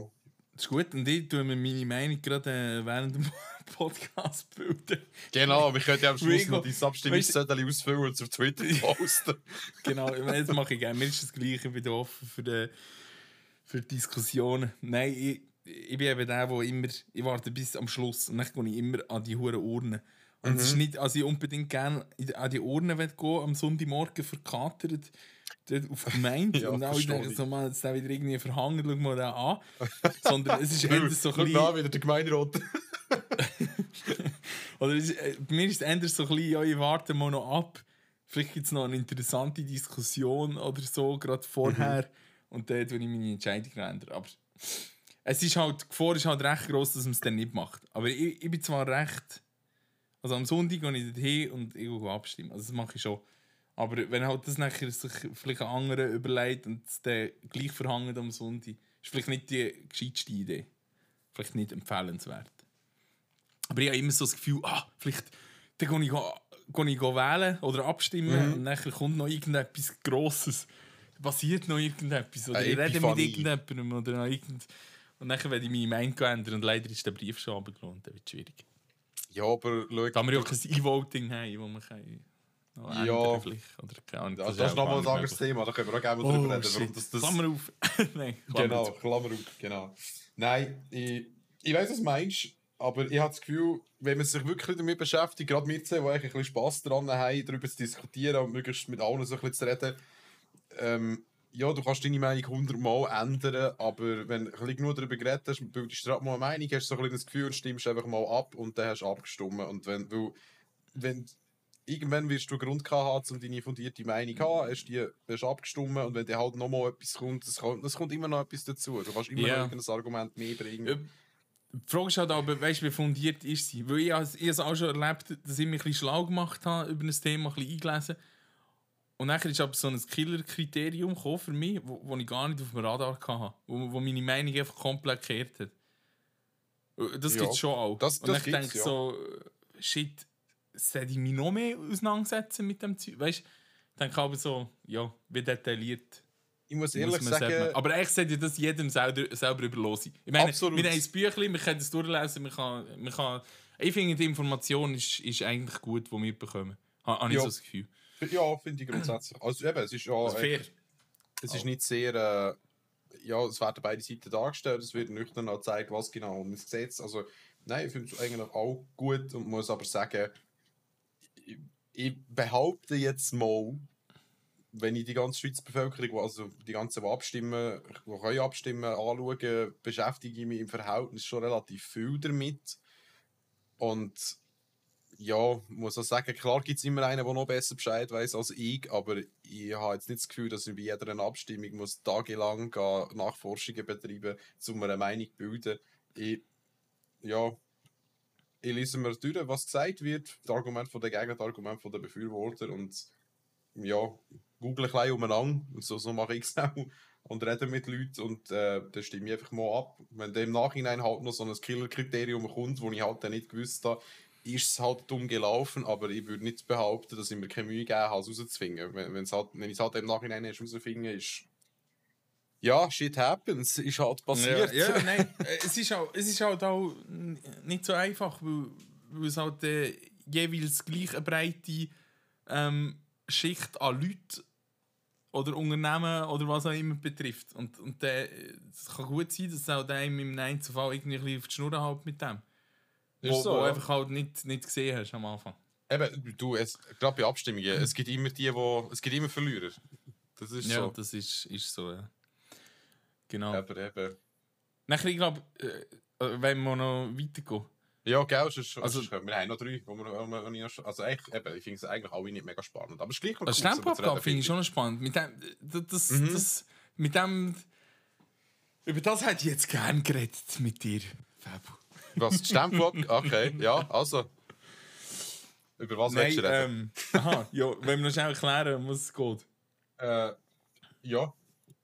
Das ist gut. Und ich tue mir meine Meinung gerade äh, während dem Podcast bilden.
genau. Wir können ja am Schluss noch dein Abstimmungszettel ausfüllen und auf Twitter posten.
genau, ich das mache ich gerne. Mir ist das Gleiche, ich bin offen für, die, für die Diskussionen. Nein, ich, ich bin eben der, der immer, ich warte bis am Schluss und dann gehe ich immer an die hohen Urnen. Und es ist
Mhm.
nicht, also ich unbedingt gerne an die Urnen gehen, am Sonntagmorgen verkatert, dort auf die Gemeinde.
Ja,
und dann ich
verstehe
denke,
ich.
so, man, jetzt wieder irgendwie verhangen, schau mal den an. Sondern es ist eher so ein bisschen...
wieder der Gemeinderat.
Oder es, äh, bei mir ist es eher so ein bisschen, ja, ich warte mal noch ab. Vielleicht gibt es noch eine interessante Diskussion oder so, gerade vorher.
Mhm.
Und dann tue ich meine Entscheidung ändern. Aber es ist halt, die Gefahr ist halt recht groß, dass man es dann nicht macht. Aber ich, ich bin zwar recht. Also am Sonntag gehe ich dorthin und ich gehe abstimmen. Also das mache ich schon. Aber wenn halt das nachher sich vielleicht ein anderer überlegt und es dann gleich verhangen am Sonntag, ist vielleicht nicht die gescheiteste Idee. Vielleicht nicht empfehlenswert. Aber ich habe immer so das Gefühl, ah, vielleicht dann gehe ich, gehe ich wählen oder abstimmen
Mhm.
und dann kommt noch irgendetwas Grosses. Passiert noch irgendetwas. Oder
Eine
ich rede mit irgendjemandem oder noch irgend... Und dann werde ich meine Meinung ändern und leider ist der Brief schon runtergelassen. Das wird schwierig.
Ja, aber schau,
Da haben wir ja auch kein E-Voting haben, wo man kann
Ja.
ändern vielleicht. Oder keine Ahnung.
das, das ist nochmal ein anderes Thema, da können wir auch gerne
möglich.
drüber
Oh,
reden, warum das, das
Klammer auf. Nein, Klammer
Genau. Klammer auf, genau. Nein, ich, ich weiß, was du meinst, aber ich habe das Gefühl, wenn man sich wirklich damit beschäftigt, gerade wir zwei, die ein bisschen Spass daran haben, darüber zu diskutieren und möglichst mit allen so ein bisschen zu reden, ähm, ja, du kannst deine Meinung hundertmal ändern, aber wenn du ein bisschen genug darüber geredet hast, bildest du gerade mal eine Meinung, hast so ein bisschen das Gefühl und stimmst einfach mal ab und dann hast du abgestimmt. Und wenn, weil, wenn irgendwann wirst du einen Grund gehabt haben, um deine fundierte Meinung zu haben, hast du die- hast gestimmt und wenn dann halt nochmal etwas kommt, das kommt, kommt immer noch etwas dazu. Du kannst immer
Ja.
noch irgendein Argument mehr bringen.
Die Frage ist halt aber, weißt, wie fundiert ist sie? Weil ich, ich habe es auch schon erlebt, dass ich mich ein bisschen schlau gemacht habe über ein Thema, ein bisschen eingelesen. Und dann ist aber so ein Killer-Kriterium für mich, wo, wo ich gar nicht auf dem Radar hatte. Wo, wo meine Meinung einfach komplett gekehrt hat. Das
Ja,
gibt es schon auch.
das-
Und
das
dann
gibt's,
denke ich
ja.
so, shit, sollte ich mich noch mehr auseinandersetzen mit dem Zeug? Weißt du, denke ich aber so, ja, wie detailliert
Ich muss
muss
ehrlich
man
sagen,
sagen. Aber eigentlich sollte das jedem selber, selber überlassen. Ich meine,
Absolut.
wir haben ein Büchlein, wir können es durchlesen, wir kann, wir kann, ich finde, die Information ist, ist eigentlich gut, die wir bekommen. Ha- Habe ich
Ja.
so das Gefühl.
ja, finde ich grundsätzlich. Also eben, es ist ja...
Also fair.
Es ist nicht sehr, äh, ja, es werden beide Seiten dargestellt, es wird nüchtern auch gezeigt, was genau um das Gesetz. Also, nein, ich finde es eigentlich auch gut und muss aber sagen, ich, ich behaupte jetzt mal, wenn ich die ganze Schweizer Bevölkerung, also die ganzen, die abstimmen, die können abstimmen, anschauen, beschäftige ich mich im Verhältnis schon relativ viel damit. Und ja, muss auch sagen, klar gibt es immer einen, der noch besser Bescheid weiß als ich, aber ich habe jetzt nicht das Gefühl, dass ich bei jeder Abstimmung muss tagelang Nachforschungen betreiben muss, um eine Meinung zu bilden. Ich, ja, ich lese mir durch, was gesagt wird, das Argument der Gegner, das Argument der Befürworter und ja, google ein bisschen umeinander, so, so mache ich es auch, und rede mit Leuten und äh, dann stimme ich einfach mal ab. Wenn dem Nachhinein halt noch so ein Killer-Kriterium kommt, wo ich halt dann nicht gewusst habe, ist es halt dumm gelaufen, aber ich würde nicht behaupten, dass ich mir keine Mühe gegeben habe, es rauszufinden. Wenn, halt, wenn ich es halt im Nachhinein erst rausfinde, ist ja, shit happens, ist halt passiert.
Ja, ja nein, äh, es ist, auch, es ist halt auch nicht so einfach, weil, weil es halt äh, jeweils gleich eine breite ähm, Schicht an Leuten oder Unternehmen oder was auch immer betrifft. Und, und es kann gut sein, dass auch einem im Einzelfall irgendwie ein bisschen auf die Schnur halt mit dem. Ist wo, so, wo ja. einfach halt nicht, nicht gesehen hast am Anfang.
Eben, du, gerade bei Abstimmungen, es gibt immer die, wo, es gibt immer Verlierer. Das ist
ja,
so.
das ist, ist so, ja. Genau.
Aber eben.
Nachher, ich glaube, äh, äh, wenn wir noch weitergehen.
Ja, gell, sonst, also, sonst, wir haben noch drei, wo wir, wo wir noch, also echt, eben, ich finde es eigentlich alle nicht mega spannend, aber es ist gleich
noch cool, Stemmenabgabe finde ich schon spannend. Mit dem, das, mhm. das, mit dem, über das hätte ich jetzt gern geredet mit dir, Fabu.
Was, die? Okay, ja, also. Über was
Nein, willst du reden? Ähm, aha, ja, wenn wir noch schnell erklären, um was es geht.
Äh, ja,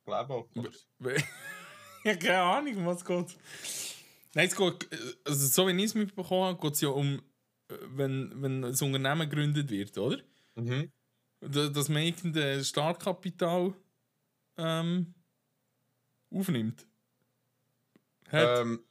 Glebo.
ich habe keine Ahnung, was es geht. Nein, es geht, also so wie ich es mitbekommen habe, geht es ja um, wenn, wenn ein Unternehmen gegründet wird, oder?
Mhm.
Dass man irgendein Startkapital ähm, aufnimmt.
Ähm,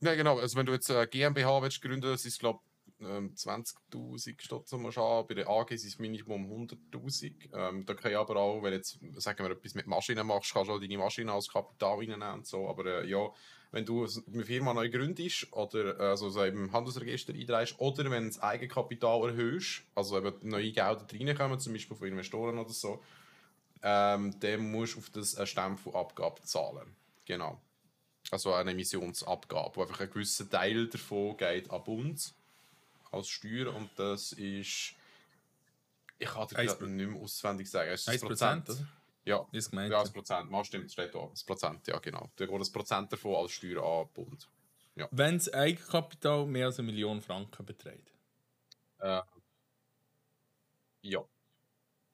ja, genau. Also, wenn du jetzt eine GmbH willst gründen willst, ist es, glaube ähm, 20.000 Stutz musst du haben. Bei der AG ist es Minimum 100.000. Ähm, da kann ich aber auch, wenn jetzt, sagen wir, etwas mit Maschinen machst, kannst du auch deine Maschine als Kapital reinnehmen und so. Aber äh, ja, wenn du eine Firma neu gründest oder also so im Handelsregister einträgst oder wenn du das Eigenkapital erhöhst, also eben neue Gelder reinkommen, zum Beispiel von Investoren oder so, ähm, dann musst du auf das eine Stempelabgabe zahlen. Genau. Also eine Emissionsabgabe, wo einfach ein gewisser Teil davon geht an Bund als Steuer und das ist. Ich kann dir nicht mehr auswendig sagen. Ist 1%, Prozent. Ja, ist gemeint. Ja, das Prozent. Mal stimmt, steht da. Das Prozent, ja, genau. Da geht das Prozent davon als Steuer an Bund. Ja.
Wenn das Eigenkapital mehr als eine Million Franken beträgt?
Äh, ja.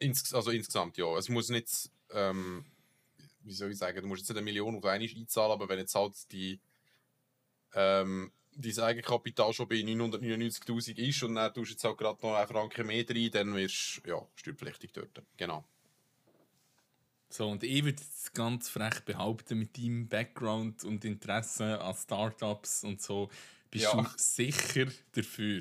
Ins, also insgesamt ja. Es muss nicht. Ähm, wie soll ich sagen, du musst jetzt nicht eine Million auf einmal einzahlen, aber wenn jetzt halt die. Ähm, dein Eigenkapital schon bei 999.000 ist und dann tust du jetzt halt gerade noch einen Franken mehr rein, dann wirst du ja, steuerpflichtig dort. Genau.
So, und ich würde jetzt ganz frech behaupten, mit deinem Background und Interesse an Startups und so, bist ja. du sicher dafür?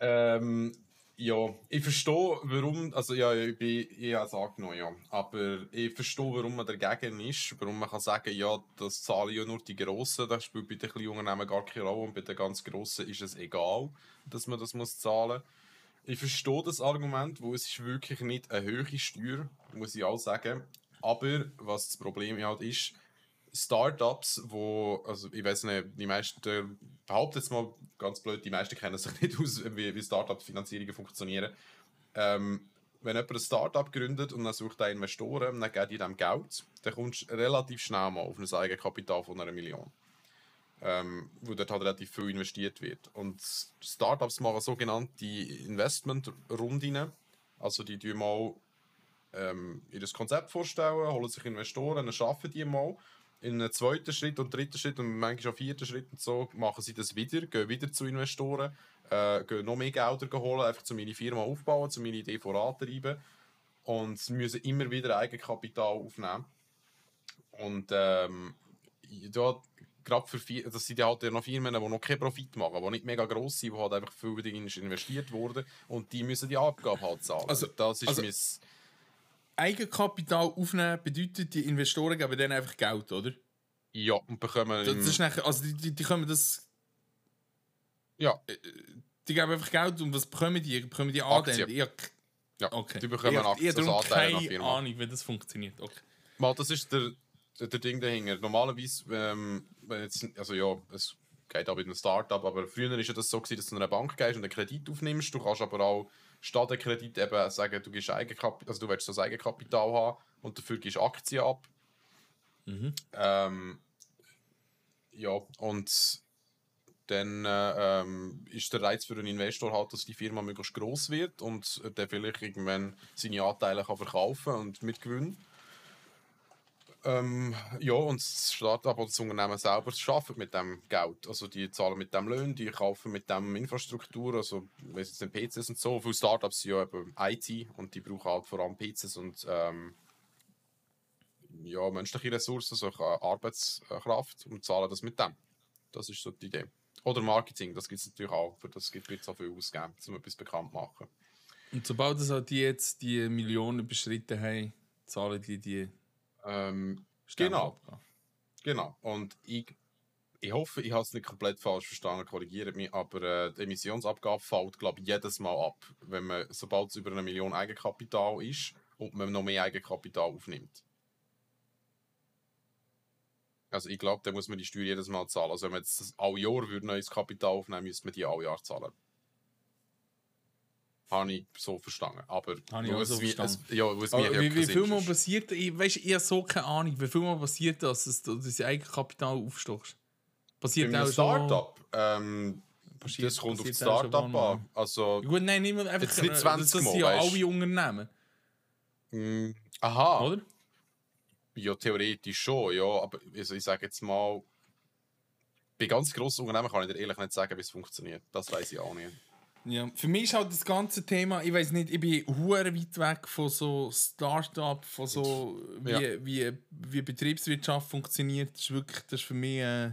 Ähm, ja, ich verstehe, warum, also ja, ich bin, ich habe es angenommen, ja, aber ich verstehe, warum man dagegen ist, warum man kann sagen, ja, das zahlen ja nur die Grossen, das spielt bei den kleinen Unternehmen gar keine Rolle und bei den ganz Grossen ist es egal, dass man das muss zahlen Ich verstehe das Argument, wo es ist wirklich nicht eine höhere Steuer, muss ich auch sagen, aber was das Problem halt ist, Startups, wo, also ich weiß nicht, die meisten, behaupte jetzt mal ganz blöd, die meisten kennen sich nicht aus, wie, wie Startup-Finanzierungen funktionieren. Ähm, wenn jemand ein Startup gründet und dann sucht er Investoren, dann gibt die dem Geld, dann kommst du relativ schnell mal auf ein Eigenkapital von einer Million. Ähm, wo dort halt relativ viel investiert wird. Und Startups machen sogenannte Investmentrunden. Also die tun mal ähm, ihr Konzept vorstellen, holen sich Investoren, dann arbeiten die mal in einem zweiten Schritt und dritten Schritt und manchmal auch vierten Schritt und so machen sie das wieder, gehen wieder zu Investoren, äh, gehen noch mehr Gelder holen, einfach um ihre Firma aufbauen, um ihre Idee vorantreiben und müssen immer wieder Eigenkapital aufnehmen. Und ähm, ja, gerade für vier, das sind ja halt noch Firmen, die noch keinen Profit machen, die nicht mega gross sind, wo halt einfach viel investiert wurden und die müssen die Abgabe halt zahlen.
Also, das ist also, mein Eigenkapital aufnehmen bedeutet, die Investoren geben dann einfach Geld, oder?
Ja, und bekommen.
Das, das ist nachher, also die, die, die können das.
Ja.
Die geben einfach Geld und was bekommen die? Bekommen die Anteile? Ja,
Ja,
Okay.
die bekommen
ich, ich
Aktien,
habe darum
Anteile an
keine
der Firma.
Ahnung, wie das funktioniert. Okay.
Mal, das ist der, der, der Ding dahinter. Normalerweise, ähm, jetzt, also ja, es geht auch mit einem Startup, aber früher war ja das so, gewesen, dass du in eine Bank gehst und einen Kredit aufnimmst. Du kannst aber auch statt einem Kredit eben sagen, du gibst Eigenkapital, also du willst das Eigenkapital haben und dafür gibst Aktien ab.
Mhm.
Ähm, ja, und dann äh, ähm, ist der Reiz für einen Investor halt, dass die Firma möglichst groß wird und der vielleicht irgendwann seine Anteile kann verkaufen und mit Gewinn. Ähm, ja, und das Startup oder das Unternehmen selber arbeitet mit dem Geld. Also die zahlen mit dem Löhn, die kaufen mit dem Infrastruktur, also weiss jetzt nicht, PCs und so. Viele Startups sind ja eben IT und die brauchen halt vor allem PCs und ähm, ja, menschliche Ressourcen, so eine Arbeitskraft und zahlen das mit dem. Das ist so die Idee. Oder Marketing, das gibt es natürlich auch. Für das gibt es auch viel ausgeben, um etwas bekannt zu machen.
Und sobald das halt die jetzt die Millionen überschritten haben, zahlen die die
Ähm, Genau. genau. Und ich, ich hoffe, ich habe es nicht komplett falsch verstanden, korrigiert mich, aber äh, die Emissionsabgabe fällt, glaube ich, jedes Mal ab, wenn man, sobald es über eine Million Eigenkapital ist und man noch mehr Eigenkapital aufnimmt. Also ich glaube, da muss man die Steuer jedes Mal zahlen. Also wenn man jetzt das alle Jahr würde neues Kapital aufnehmen müsste man die alle Jahr zahlen. Habe ich so verstanden. Aber
Habe ich auch so verstanden.
Es, ja, es
Aber wie, wie viel mal passiert, ich, weißt, ich habe so keine Ahnung, wie viel mal passiert das, dass du das Eigenkapital aufstockst? Passiert
Bei
auch schon...
Startup, ähm,
Passiert-
das kommt auf
passiert
das
auch schon
Startup an. Also,
Gut, nein, nicht mehr einfach...
Jetzt nicht
äh,
20
Das
Mal,
sind ja alle Unternehmen,
mh, aha,
oder?
ja, theoretisch schon, ja, aber also ich sage jetzt mal, bei ganz grossen Unternehmen kann ich dir ehrlich nicht sagen, wie es funktioniert. Das weiß ich auch nicht.
Ja, für mich ist halt das ganze Thema, ich weiß nicht, ich bin hure weit weg von so Start-up, von so wie,
Ja.
wie, wie Betriebswirtschaft funktioniert. Das ist wirklich, das ist für mich äh,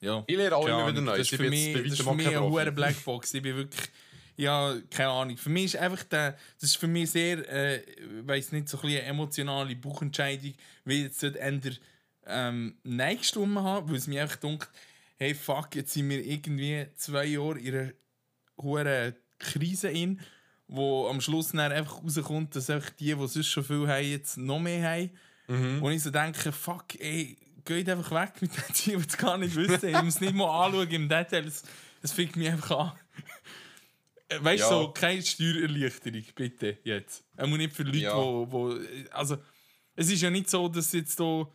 ja.
Ich lerne auch immer wieder neu.
Das ist für mich, das ist für mich eine hure Blackbox. Ich bin wirklich, ja, keine Ahnung. Für mich ist einfach der, das ist für mich sehr, äh, weiß nicht, so ein eine emotionale Buchentscheidung, wie jetzt sollte ändern ähm, Nein gestimmt haben, weil es mir einfach denkt, hey fuck, jetzt sind wir irgendwie zwei Jahre in einer hohen Krise in, wo am Schluss dann einfach rauskommt, dass einfach die, die sonst schon viel haben, jetzt noch mehr haben.
Mhm.
Und ich so denke, fuck, ey, geht einfach weg mit den die, die es gar nicht wissen. Ich muss nicht mal anschauen im Detail. Das, das fickt mich einfach an. Äh, Weißt du,
Ja.
so, keine Steuererleichterung, bitte, jetzt. Er muss nicht für Leute,
Ja.
wo, wo. Also, es ist ja nicht so, dass jetzt da.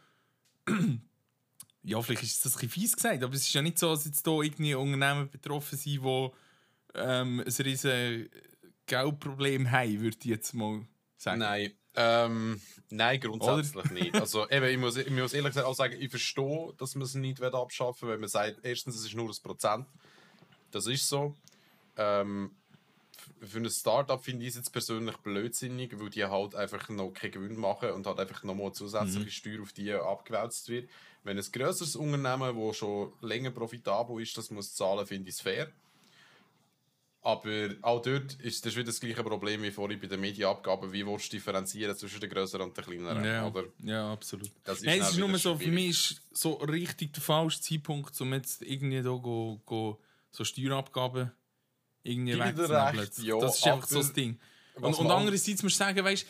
ja, vielleicht ist das ein bisschen fies gesagt, aber es ist ja nicht so, dass jetzt da irgendwie Unternehmen betroffen sind, die ähm, ein riesen Geldproblem haben, würde ich jetzt mal sagen.
Nein. Ähm, nein, grundsätzlich nicht. Also, eben, ich, muss, ich muss ehrlich gesagt auch sagen, ich verstehe, dass man es nicht abschaffen will, weil man sagt, erstens, es ist nur ein Prozent. Das ist so. Ähm, für ein Startup finde ich es jetzt persönlich blödsinnig, weil die halt einfach noch keinen Gewinn machen und halt einfach nochmal zusätzliche Steuer auf die abgewälzt wird. Wenn ein grösseres Unternehmen, das schon länger profitabel ist, das muss zahlen, finde ich es fair. Aber auch dort ist das wieder das gleiche Problem wie vorhin bei den Medienabgaben. Wie willst du differenzieren zwischen den grösseren und den kleineren?
Ja,
Oder?
ja, absolut.
Das ist
Nein, es ist nur so, für mich ist so richtig der falsche Zeitpunkt, um jetzt irgendwie da go, go, so Steuerabgaben irgendwie wegzunehmen.
ja,
das ist einfach so das Ding. Und, und andererseits musst du sagen, weißt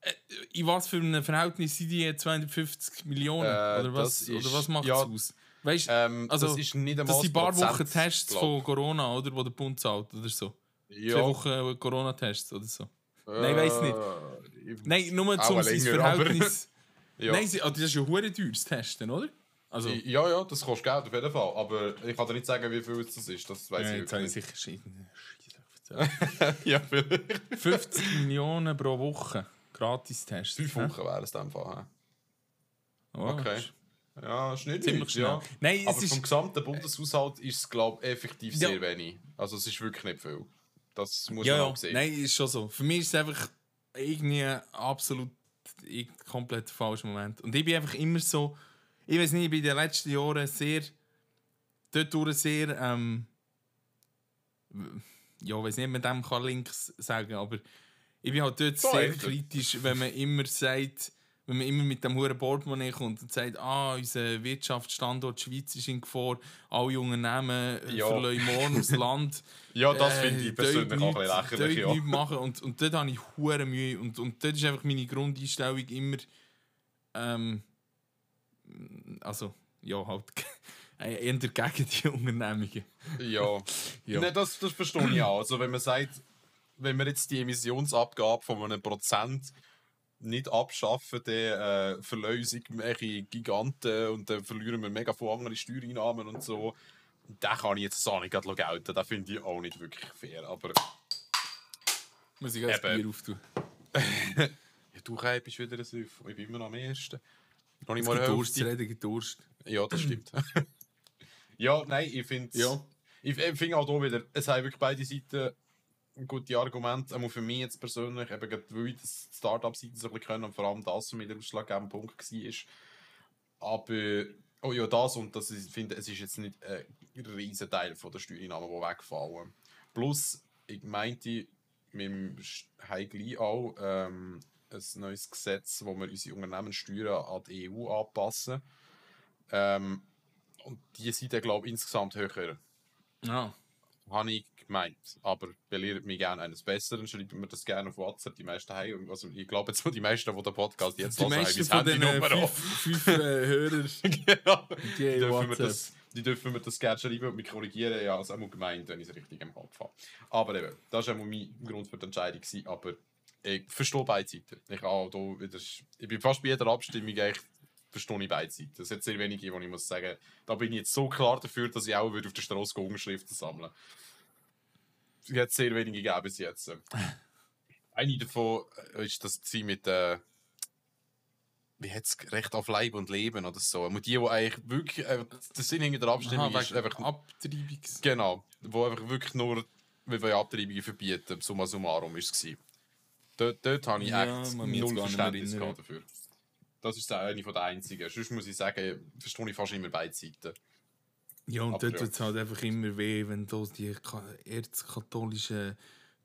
äh, in was für einem Verhältnis sind die 250 Millionen?
Äh,
oder, was,
ist-
oder was macht es
ja,
aus? Weißt
Ähm,
Also,
das ist nicht einmal
das sind ein paar Wochen Tests
glaub.
von Corona, oder? Wo der Bund zahlt, oder so. Zwei
Ja.
Wochen Corona-Tests oder so. Nein, weiss nicht. Nein, nur zum sein Verhältnis.
Ja.
Nein, ah, das ist ja hure teuer, das Testen, oder? Also,
ja, ja, das kostet Geld auf jeden Fall. Aber ich kann dir nicht sagen, wie viel es das ist. Das weiß
ja,
ich
jetzt habe ich sicher
nicht. ja, vielleicht.
50 Millionen pro Woche Gratis-Tests.
Fünf? Wochen wäre es in dem Fall. hä?
Oh,
Okay. Ja, ist nicht
Ziemlich schnell.
ja.
Nein,
Aber vom gesamten Bundeshaushalt ist es, glaube ich, effektiv
Ja.
sehr wenig. Also es ist wirklich nicht viel. Das muss
Ja,
man
ja.
auch sehen.
Nein, ist schon so. Für mich ist es einfach irgendwie absolut komplett der falsche Moment. Und ich bin einfach immer so. Ich weiß nicht, ich bin in den letzten Jahren sehr. Dort sehr. Ähm, ja, ich weiß nicht, man dem kann links sagen aber ich bin halt dort sehr kritisch, wenn man immer sagt, wenn man immer mit dem hohen Portemonnaie kommt und sagt, ah, unser Wirtschaftsstandort Schweiz ist in Gefahr, alle Unternehmen
Ja.
verlassen morgen aus Land.
Ja, das
Äh,
finde ich persönlich auch ein bisschen lächerlich. Ja.
machen. Und, und dort habe ich hure Mühe. Und, und dort ist einfach meine Grundeinstellung immer. Ähm, also, ja, halt. eher gegen die Unternehmungen.
Ja,
Ja.
Nee, das, das verstehe ich auch. Also, wenn man sagt, wenn wir jetzt die Emissionsabgabe von einem Prozent nicht abschaffen, dann äh, verlieren uns irgendwelche Giganten und dann verlieren wir mega viele andere Steuereinnahmen und so. Da kann ich jetzt auch nicht gerade gelten. Das finde ich auch nicht wirklich fair. Aber
Muss ich
Eben.
Bier auftun.
ja, du bist wieder ein Süff. Ich bin immer noch am ersten. Noch nicht
Es
mal
Durst, reden gibt Durst.
Ja, das stimmt. ja, nein, ich finde
Ja.
Ich ich finde auch hier wieder, es haben wirklich beide Seiten gute Argumente. Auch für mich jetzt persönlich, eben gerade weil das Startup-Seite so ein bisschen können und vor allem das für mich der ausschlaggebende Punkt war. Aber, oh ja, das und das, ich finde, es ist jetzt nicht ein riesen Teil von der Steuereinnahmen, die wegfallen. Plus, ich meinte, wir haben gleich auch ähm, ein neues Gesetz, wo wir unsere Unternehmenssteuern an die EU anpassen. Ähm, und die sind dann, glaube ich, insgesamt höher
Ja.
habe ich gemeint. Aber belehrt mich gerne eines Besseren, schreibt mir das gerne auf WhatsApp. Die meisten haben, also ich glaube jetzt die meisten, die den Podcast jetzt
Die
hören, haben
meisten
mein
von den äh,
Handynummer
fünf, fünf äh, Hörern,
genau.
die
Die
haben
dürfen, mir das, die dürfen mir das gerne schreiben und mich korrigieren. Ja, also auch gemeint, wenn ich es richtig im Kopf habe. Aber eben, das war mein Grund für die Entscheidung. Gewesen, aber ich verstehe beide Seiten. Ich, auch da wieder, ich bin fast bei jeder Abstimmung eigentlich verstehe ich beide Seiten. Es hat sehr wenige, wo ich muss sagen, da bin ich jetzt so klar dafür, dass ich auch würde auf der Straße Unterschriften sammeln Es hat sehr wenige gegeben bis jetzt. Eine davon ist das sie mit äh, wie hat es Recht auf Leib und Leben oder so. Und die, die eigentlich wirklich, äh, der Sinn hinter der Abstimmung
Aha,
ist einfach
Abtreibungs...
Genau, wo einfach wirklich nur, wir wollen Abtreibungen verbieten, summa summarum ist es. gewesen. Dort, dort habe ich
Ja,
echt null Verständnis dafür. Das ist eine von der einzigen. Sonst muss ich sagen, verstehe ich fast immer beide Seiten.
Ja, und dort tut es halt einfach immer weh, wenn da die ka- erzkatholischen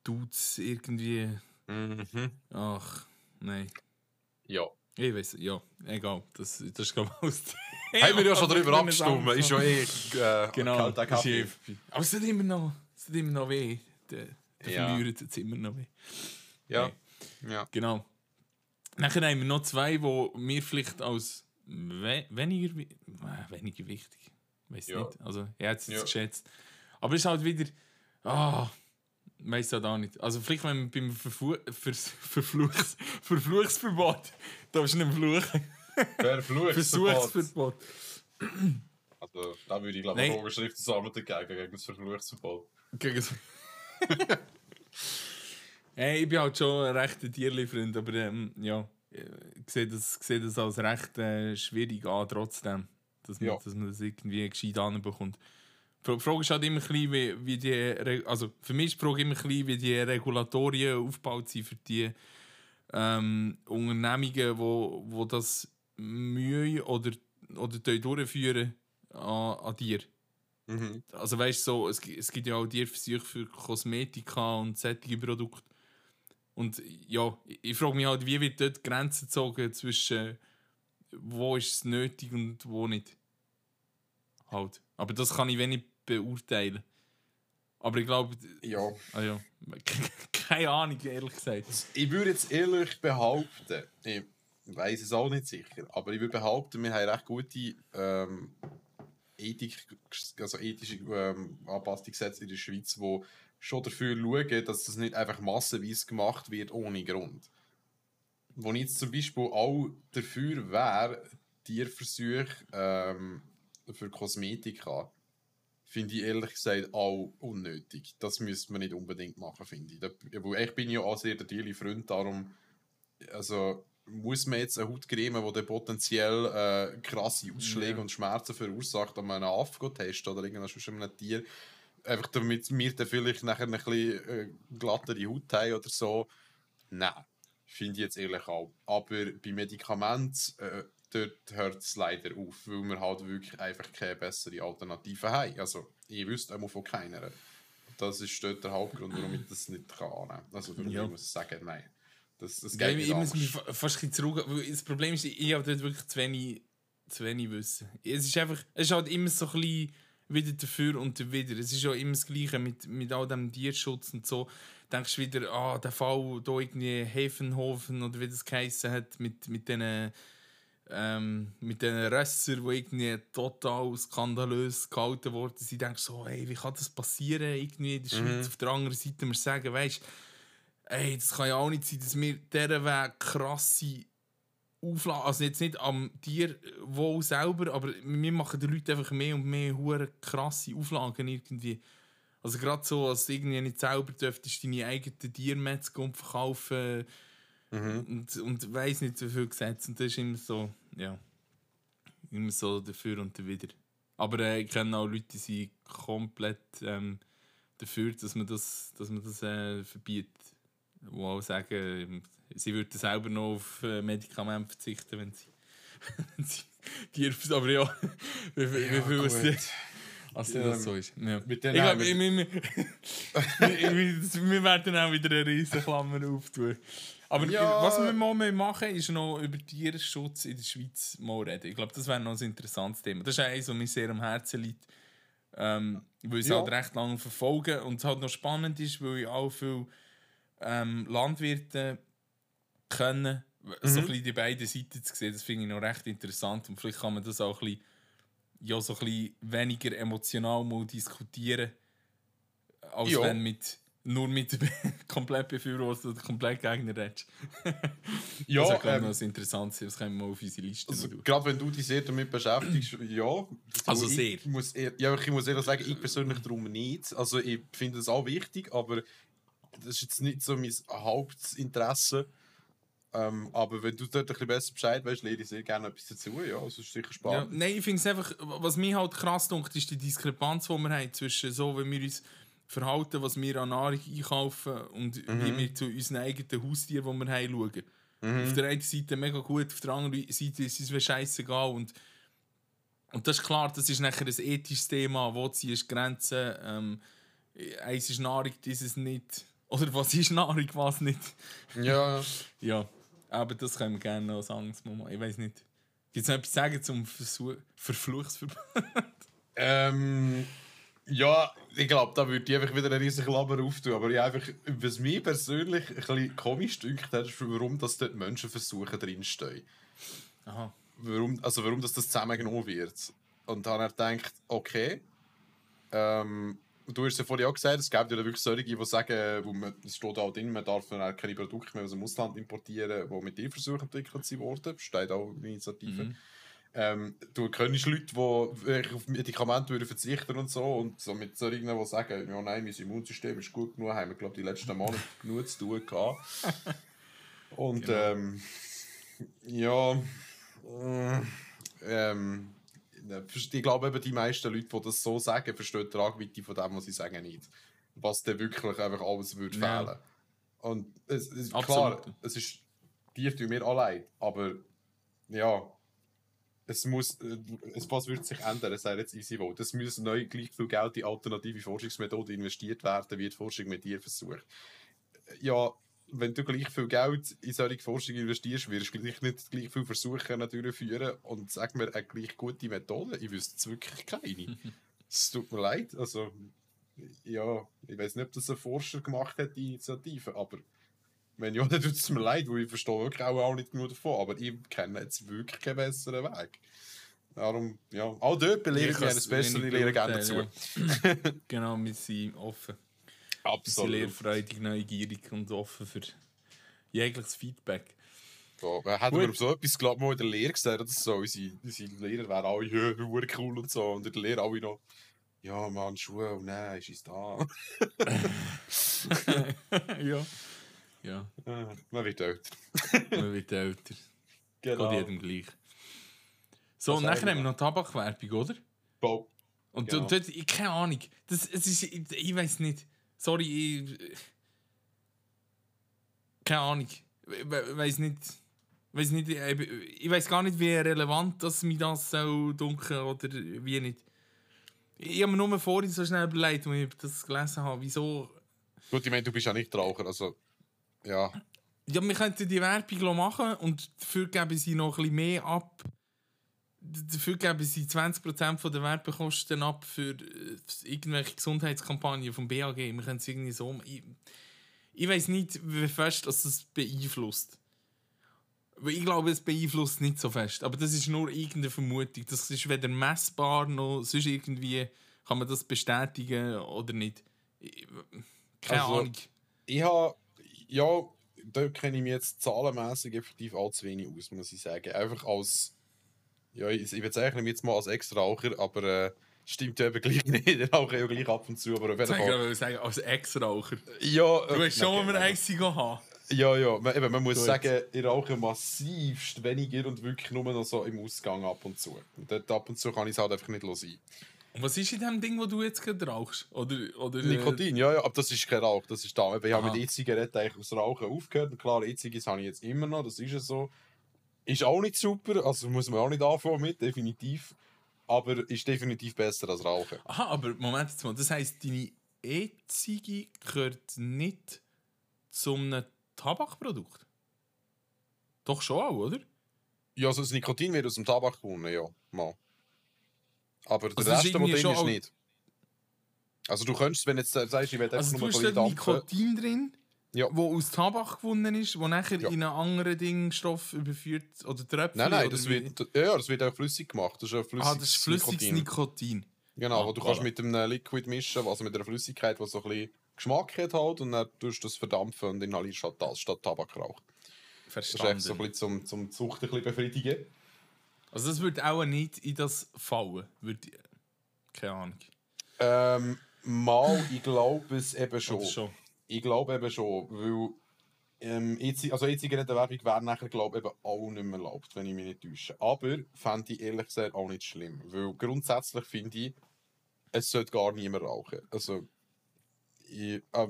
Dudes irgendwie...
Mhm.
Ach, nein.
Ja.
Ich weiß, ja, egal. Das, das ist glaube ich aus
Haben wir ja schon darüber abgestimmt. Ist ja eh äh,
Genau, ist eh. Aber es tut immer noch, es tut immer noch weh. Der, der
Ja.
Verlierer tut es immer noch weh.
Ja. ja.
Genau. Nachher haben wir noch zwei, die mir vielleicht als we weniger, äh, weniger wichtig. Weiß
Ja.
nicht. Also, er hat es
Ja.
geschätzt. Aber es ist halt wieder. Ah, weiß halt auch nicht. Also, vielleicht, wenn man beim Vers Verfluchs Verfluchsverbot. Da ist nicht fluchen.
Verflucht.
Versuchsverbot.
Also, da würde ich glaube ich eine Unterschrift sammeln dagegen, gegen das Verfluchtsverbot.
Gegen so. hey, ich bin halt schon ein rechter Tierli-Freund, aber ähm, ja, ich sehe das, sehe das als recht äh, schwierig an, trotzdem, dass man,
Ja.
dass man das irgendwie gescheit anbekommt. Die Frage ist halt immer ein bisschen, wie, wie die, also für mich ist die Frage immer ein bisschen, wie die Regulatorien aufgebaut sind für die ähm, Unternehmungen, wo, wo das Mühe oder, oder durchführen an, an dir.
Mhm.
Also weißt du, so, es, es gibt ja auch Tierversuche für Kosmetika und solche Produkte. Und ja, ich, ich frage mich halt, wie wird dort die Grenze gezogen zwischen wo ist es nötig und wo nicht. Halt. Aber das kann ich wenig beurteilen. Aber ich glaube,
Ja.
ah ja, keine Ahnung, ehrlich gesagt.
Ich würde jetzt ehrlich behaupten, ich weiß es auch nicht sicher, aber ich würde behaupten, wir haben recht gute ähm, Ethik, also ethische ähm, Anpassungsgesetze in der Schweiz, die schon dafür schauen, dass das nicht einfach massenweise gemacht wird ohne Grund. Wo ich jetzt zum Beispiel auch dafür wäre, Tierversuche ähm, für Kosmetika, finde ich ehrlich gesagt auch unnötig. Das müsste man nicht unbedingt machen, finde ich. Da, weil ich bin ja auch sehr der Tierli-Freund, darum also muss man jetzt eine Hautcreme, die dann potenziell äh, krasse Ausschläge
Ja.
und Schmerzen verursacht, an einem Affe testen oder irgendwas an einem Tier, einfach damit wir dann vielleicht nachher ein bisschen äh, glattere Haut haben oder so. Nein, finde ich jetzt ehrlich auch. Aber bei Medikamenten, äh, dort hört es leider auf, weil wir halt wirklich einfach keine bessere Alternative haben. Also, ich wüsste einmal von keiner. Das ist dort der Hauptgrund, warum ich das nicht kann. Also, warum
Ja.
ich muss sagen, nein. Das, das geht
ich
nicht
muss mich fast ein bisschen zurück. Das Problem ist, ich habe dort wirklich zu wenig, zu wenig Wissen. Es ist einfach, es ist halt immer so ein bisschen wieder dafür und wieder. Es ist ja immer das Gleiche mit, mit all dem Tierschutz und so. Denkst du wieder, ah, der Fall da irgendwie Hefenhofen oder wie das geheißen hat, mit, mit diesen ähm, mit den Rösser, die irgendwie total skandalös gehalten worden sind, denkst du so, ey, wie kann das passieren, irgendwie in der Schweiz? Auf der anderen Seite, wir sagen, weißt ey, das kann ja auch nicht sein, dass wir dieser Weg krasse Auflagen, also jetzt nicht am Tierwohl selber, aber wir machen den Leuten einfach mehr und mehr hure krasse Auflagen irgendwie. Also gerade so, als irgendwie nicht selber dürftest deine eigenen Tiermetzger verkaufen und, und weiss nicht so viel Gesetze. Und das ist immer so, ja, immer so dafür und dawider. Aber äh, ich kenne auch Leute, die sind komplett ähm, dafür, dass man das, dass man das äh, verbietet. Die auch sagen, sie würden selber noch auf äh, Medikamente verzichten, wenn sie, wenn sie Tiere... Aber ja, wie, wie, wie viel es
gut.
also das so ist. Ja.
mit
Ich
den
glaube,
haben
wir,
wir-
werden auch wieder eine riesen Klammer auftun. Aber
Ja.
was wir mal machen ist noch über Tierschutz in der Schweiz mal reden. Ich glaube, das wäre noch ein interessantes Thema. Das ist eines, was mir sehr am Herzen liegt. Ähm, weil ich es
Ja.
halt recht lange verfolge und es halt noch spannend ist, weil ich auch viele ähm, Landwirte können, so ein bisschen die beiden Seiten zu sehen, das finde ich noch recht interessant und vielleicht kann man das auch ein bisschen, ja, so ein bisschen weniger emotional mal diskutieren, als
Ja.
wenn mit nur mit komplett Befürworter oder komplett Gegner redest.
Ja,
das ist
ähm,
noch ein interessantes, das können wir mal auf unsere Liste
Also, gerade wenn du dich sehr damit beschäftigst, ja.
Also
ich
sehr.
Muss eher, ja, ich muss ehrlich sagen, ich persönlich darum nicht. Also ich finde das auch wichtig, aber das ist jetzt nicht so mein Hauptinteresse. Ähm, aber wenn du dort ein bisschen besser Bescheid weißt, lehre ich sehr gerne etwas dazu. Ja, das ist sicher
Ja,
spannend.
nein, ich finde es einfach, was mir halt krass dunkt, ist die Diskrepanz, die wir haben zwischen so, wie wir uns verhalten, was wir an Nahrung einkaufen und wie wir zu unseren eigenen Haustieren, die wir haben, schauen. Auf der einen Seite mega gut, auf der anderen Seite ist es mir scheißegal und und das ist klar, das ist nachher ein ethisches Thema, wo ziehst du Grenzen, ähm, eins ist Nahrung, dieses nicht. Oder was ist Nahrung, was nicht.
Ja,
Ja, aber das können wir gerne noch sagen. Moment. Ich weiß nicht. Gibt es noch etwas sagen zum Versuch, Verfluchsverbot?
ähm, ja, ich glaube, da würde ich einfach wieder eine riesige Klammer auftun. Aber ich einfach, was mich persönlich ein bisschen komisch dünkt, ist, warum dass dort Menschenversuche drinstehen.
Aha.
warum, also warum das, das zusammengenommen wird. Und dann habe ich gedacht, okay, ähm, du hast ja vorhin auch gesagt, es gibt ja wirklich solche, die sagen, wo man, es steht auch drin, man darf dann keine Produkte mehr aus dem Ausland importieren, die mit Tierversuchen entwickelt sind worden. Steht auch in Initiative.
Mhm.
Ähm, du kennst Leute, die auf Medikamente würden verzichten und so und so mit solchen, die sagen, ja nein, mein Immunsystem ist gut genug, haben wir glaube die letzten Monate genug zu tun gehabt. Und
Genau.
ähm, ja, äh, ähm, ich glaube eben die meisten Leute, die das so sagen, verstehen die Tragweite von dem, was sie sagen, nicht. Was dann wirklich einfach alles würde
Ja.
fehlen. Und es, es, klar, es ist, dir tun mir auch leid, aber ja, es muss, äh, es, was wird sich ändern, es sei jetzt easy wohl. Es muss neu gleich viel Geld in alternative Forschungsmethoden investiert werden, wie die Forschung mit dir versucht. Ja, wenn du gleich viel Geld in solche Forschung investierst, wirst du gleich nicht gleich viel Versuche können durchführen und sag mir eine gleich gute Methode. Ich wüsste es wirklich keine. es tut mir leid. Also, ja, ich weiß nicht, ob das ein Forscher gemacht hat, die Initiative, aber wenn ja, dann tut es mir leid, weil ich verstehe wirklich auch, auch nicht genug davon, aber ich kenne jetzt wirklich keinen besseren Weg. Darum, ja, auch dort belehre ich mich eines Besseren, ich lehre gerne dazu.
Ja. genau, wir sind offen. Wir
Absolut.
lehrfreudig, neugierig und offen für jegliches Feedback.
So, hat
Gut.
mir so etwas glaub, mal in der Lehre gesagt, dass so, unsere, unsere Lehrer wären alle hure cool und so. Und in der Lehre alle noch, ja, Mann, Schuhe, und nein, ist es da.
ja. Ja,
Äh, Man wird älter.
man wird älter.
Genau.
Geht jedem gleich. So,
Was
und nachher haben wir
wir?
noch Tabakwerbung, oder?
Bo.
Und
Genau.
und dort, ich, keine Ahnung. Das, es ist, ich, ich weiß nicht. Sorry, ich. Keine Ahnung. Ich we- weiß nicht. Weiß nicht ich, ich weiß gar nicht, wie relevant das mir das soll dunkeln oder wie nicht. Ich habe mir nur vorhin so schnell überlegt, als ich das gelesen habe, wieso.
Gut, ich meine, du bist ja nicht Raucher, also, ja.
Ja, wir könnten die Werbung machen und dafür geben sie noch ein bisschen mehr ab. Dafür geben sie 20% von der Werbekosten ab für äh, irgendwelche Gesundheitskampagnen vom BAG. Wir können es irgendwie so. Ich, ich weiß nicht, wie fest dass das beeinflusst. Ich glaube, es beeinflusst nicht so fest. Aber das ist nur irgendeine Vermutung. Das ist weder messbar noch sonst irgendwie kann man das bestätigen oder nicht. Ich- Keine
Also,
Ahnung.
Ich habe, ja, da kenne ich mich jetzt zahlenmässig effektiv allzu wenig aus, muss ich sagen. Einfach als, ja, ich, ich bezeichne mich jetzt mal als Ex-Raucher, aber äh, stimmt ja eben gleich nicht. Ich rauche ja gleich ab und zu, aber auf jeden
Ich
Fall.
wollte sagen, als Ex-Raucher.
Ja,
Du
äh,
hast schon
nein,
mal
nein.
eins haben.
Ja, ja, man, eben, man muss
Gut.
sagen, ich rauche massivst weniger und wirklich nur noch so im Ausgang ab und zu. Und dort ab und zu kann ich es halt einfach nicht sein.
Und was ist in dem Ding, wo du jetzt gerade rauchst? Oder, oder, äh,
Nikotin, ja, ja, aber das ist kein Rauch, das ist da. Ich habe mit E-Zigaretten eigentlich aus Rauchen aufgehört. Und klar, E-Zigaretten habe ich jetzt immer noch, das ist ja so. Ist auch nicht super, also muss man auch nicht anfangen mit, definitiv. Aber ist definitiv besser als Rauchen.
Aha, aber Moment jetzt mal. Das heisst, deine E-Ziege gehört nicht zu einem Tabakprodukt? Doch schon auch, oder?
Ja, also das Nikotin wird aus dem Tabak gewonnen, ja. Mal. Aber der
Also das ist
Rest, der drin ist,
auch-
nicht. Also du könntest, wenn du jetzt sagst, ich will einfach
Also
nur
du
mal
hast
ein
da
bisschen dampfen.
Nikotin drin,
Ja.
wo aus Tabak gewonnen ist, wo nachher
Ja.
in einen anderen Dingstoff überführt oder Tröpfchen
Nein, nein, das wird, ja, das wird auch flüssig gemacht. Das ist ein flüssiges,
Ah, das ist flüssiges Nikotin.
Genau,
Ah,
wo du kannst
voilà.
mit einem Liquid mischen, also mit einer Flüssigkeit, die so ein bisschen Geschmack hat halt, und dann tust du das verdampfen und inhalierst halt das statt Tabakrauch. Das ist so ein
Verstanden.
bisschen zum, zum Zucht ein bisschen befriedigen.
Also das würde auch nicht in das fallen. Würde, keine Ahnung.
Ähm, mal, ich glaube es eben schon.
Schon.
Ich glaube eben schon, weil ähm, also E-Zigarettenwerbung wäre nachher glaube ich eben auch nicht mehr erlaubt, wenn ich mich nicht täusche. Aber fände ich ehrlich gesagt auch nicht schlimm, weil grundsätzlich finde ich, es sollte gar niemand rauchen. Also ich, äh,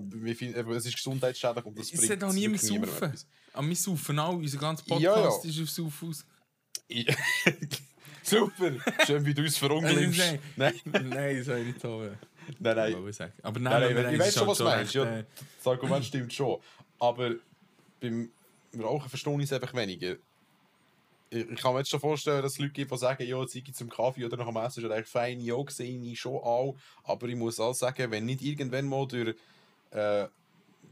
eben, es ist gesundheitsschädlich und das
Es sollte auch niemand
wirklich niemandem
saufen.
etwas.
Aber wir saufen auch. Unser ganzer
Ja,
Podcast
ja.
ist auf Saufen aus.
Super, schön wie du uns verunglimpfst. Nein,
Nein, das soll ich nicht äh,
nein, nein.
wollen sagen. Aber nein,
Nein,
nein,
ich weiß schon,
halt
was du meinst.
recht,
Ja,
äh,
das Argument stimmt schon. Aber beim Rauchen verstehe ich es einfach weniger. Ich, ich kann mir jetzt schon vorstellen, dass es Leute gibt, die sagen, ja, jetzt ich zum Kaffee oder nach dem Essen ist eigentlich fein. Ja, sehe ich schon auch. Aber ich muss auch sagen, wenn nicht irgendwann mal durch äh,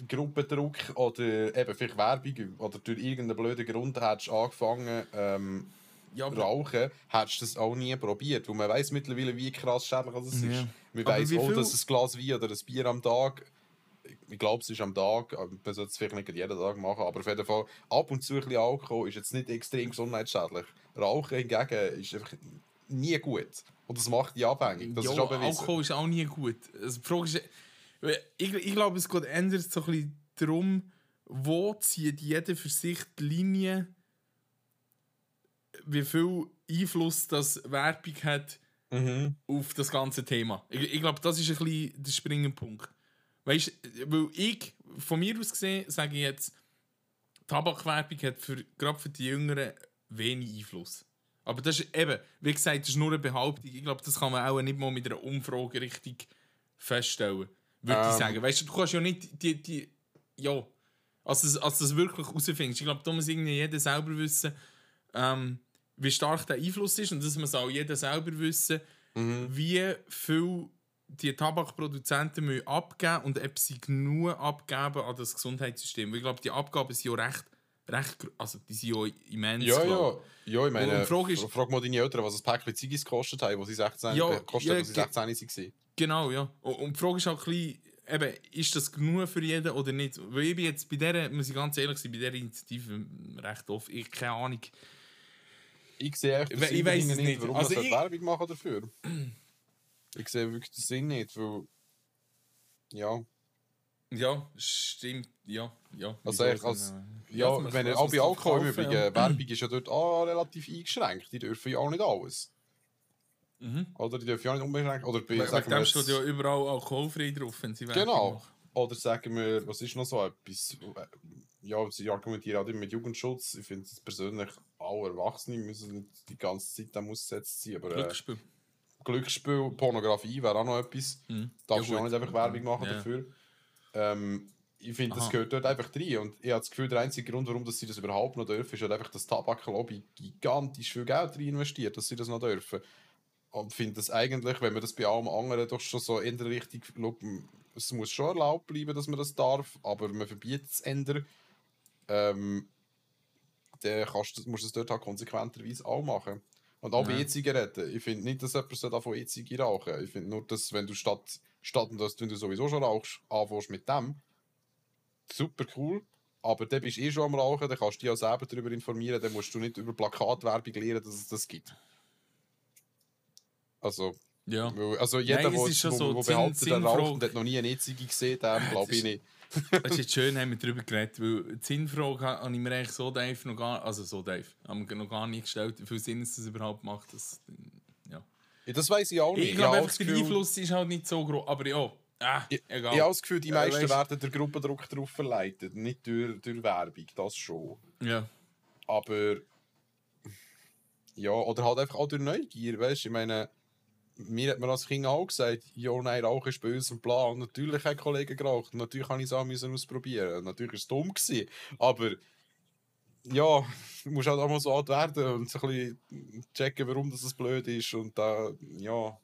Gruppendruck oder eben vielleicht Werbung oder durch irgendeinen blöden Grund hättest angefangen ähm,
Ja,
rauchen, hättest du das auch nie probiert. Weil man weiß mittlerweile, wie krass schädlich das ist.
Ja.
Man weiß auch, dass ein Glas Wein oder ein Bier am Tag, ich glaube, es ist am Tag, man sollte es vielleicht nicht jeden Tag machen, aber auf jeden Fall ab und zu ein bisschen Alkohol ist jetzt nicht extrem gesundheitsschädlich. Rauchen hingegen ist einfach nie gut. Und das macht die abhängig. Das
ja,
ist auch bewiesen.
Alkohol ist auch nie gut. Also die Frage ist, ich, ich glaube, es geht ändert so ein bisschen darum, wo zieht jeder für sich die Linie, wie viel Einfluss das Werbung hat
Mhm.
auf das ganze Thema. Ich, ich glaube, das ist ein bisschen der springende Punkt. Weißt du, weil ich, von mir aus gesehen, sage ich jetzt, Tabakwerbung hat für, gerade für die Jüngeren wenig Einfluss. Aber das ist eben, wie gesagt, das ist nur eine Behauptung. Ich glaube, das kann man auch nicht mal mit einer Umfrage richtig feststellen. Würde ich
Ähm.
sagen. Weißt du, du kannst ja nicht die. die ja. Als du als du das wirklich herausfindest. Ich glaube, da muss irgendwie jeder selber wissen, ähm, wie stark der Einfluss ist. Und das muss auch jeder selber wissen,
Mhm.
wie viel die Tabakproduzenten müssen abgeben und ob sie genug abgeben an das Gesundheitssystem. Weil ich glaube, die Abgaben sind ja recht, recht also die sind ja immens.
Ja, ja. Ja, ich meine,
Und Frage ist-
frag mal deine Eltern, was ein Päckchen Ziggis gekostet haben, wo sie 16,
Ja,
äh, gekostet
ja,
wo sie
ge-
16 waren.
Genau, ja. Und, und die Frage ist auch ein bisschen, eben, ist das genug für jeden oder nicht? Weil ich bin jetzt bei dieser, muss ich ganz ehrlich sein, bei dieser Initiative recht oft, ich keine Ahnung.
Ich sehe echt den
Ich
Sinn
weiss
dahinter
es
nicht, warum
Also
man
ich-
Werbung machen dafür. Ich sehe wirklich den Sinn nicht, weil... Ja,
Ja, stimmt, ja, ja.
Also echt als- ja,
man
wenn
kann
auch bei Alkohol im Übrigen,
ja.
Werbung ist ja dort auch relativ eingeschränkt. Die dürfen ja auch nicht alles.
Mhm.
Oder die dürfen ja auch nicht unbeschränkt. Oder bei,
Wegen
sagen wir
dem steht ja überall alkoholfrei drauf, wenn sie Werbung
Genau.
machen.
Oder sagen wir, was ist noch so etwas? Ja, sie argumentieren auch immer mit Jugendschutz. Ich finde es persönlich, alle Erwachsene müssen nicht die ganze Zeit dem ausgesetzt sein. Aber äh,
Glücksspiel.
Glücksspiel, Pornografie wäre auch noch etwas.
Mhm.
Darfst
Ja,
du auch nicht einfach Werbung machen
Ja.
dafür. Ähm, ich finde, das gehört dort einfach rein. Und ich habe das Gefühl, der einzige Grund, warum dass sie das überhaupt noch dürfen, ist halt einfach, dass Tabaklobby gigantisch viel Geld rein investiert, dass sie das noch dürfen. Und finde das eigentlich, wenn man das bei allem anderen doch schon so in der Richtung schaut, es muss schon erlaubt bleiben, dass man das darf, aber man verbietet es ändern. Ähm, dann kannst, du- musst du es dort halt konsequenterweise auch machen. Und auch bei
Ja.
E-Zigaretten. Ich finde nicht, dass jemand davon E-Zige rauchen Ich finde nur, dass wenn du statt, statt dass wenn du sowieso schon rauchst, anfängst mit dem, super cool. Aber dann bist du eh schon am Rauchen, dann kannst du dich auch selber darüber informieren, dann musst du nicht über Plakatwerbung lernen, dass es das gibt. Also,
Ja.
also jeder,
es
wo,
so die Sinn-
behauptet, er raucht hat noch nie eine E-Zige gesehen, dem glaube ich nicht.
Das ist jetzt schön, haben wir darüber geredet, weil die Sinnfrage ha- habe ich mir eigentlich so Dave noch gar, also so Dave, haben wir noch gar nicht gestellt, wie viel Sinn es das überhaupt macht. Das, ja.
Ja, das weiß ich auch nicht.
Ich glaube einfach,
das
der Einfluss ist halt nicht so groß, aber ja, ah,
Ich,
egal.
ich habe das Gefühl, die meisten
weisst-
werden durch Gruppendruck darauf verleitet, nicht durch, durch Werbung, das schon.
ja.
Aber ja, oder halt einfach auch durch Neugier, weißt du? Ich meine, mir hat man als Kind auch gesagt, ja, nein, Rauchen ist böse und bla. Und natürlich haben Kollegen geraucht. Natürlich habe ich es auch müssen ausprobieren. Natürlich war es dumm. Gewesen. Aber ja, du musst halt auch mal so alt werden und so ein bisschen checken, warum das blöd ist. Und da, ja.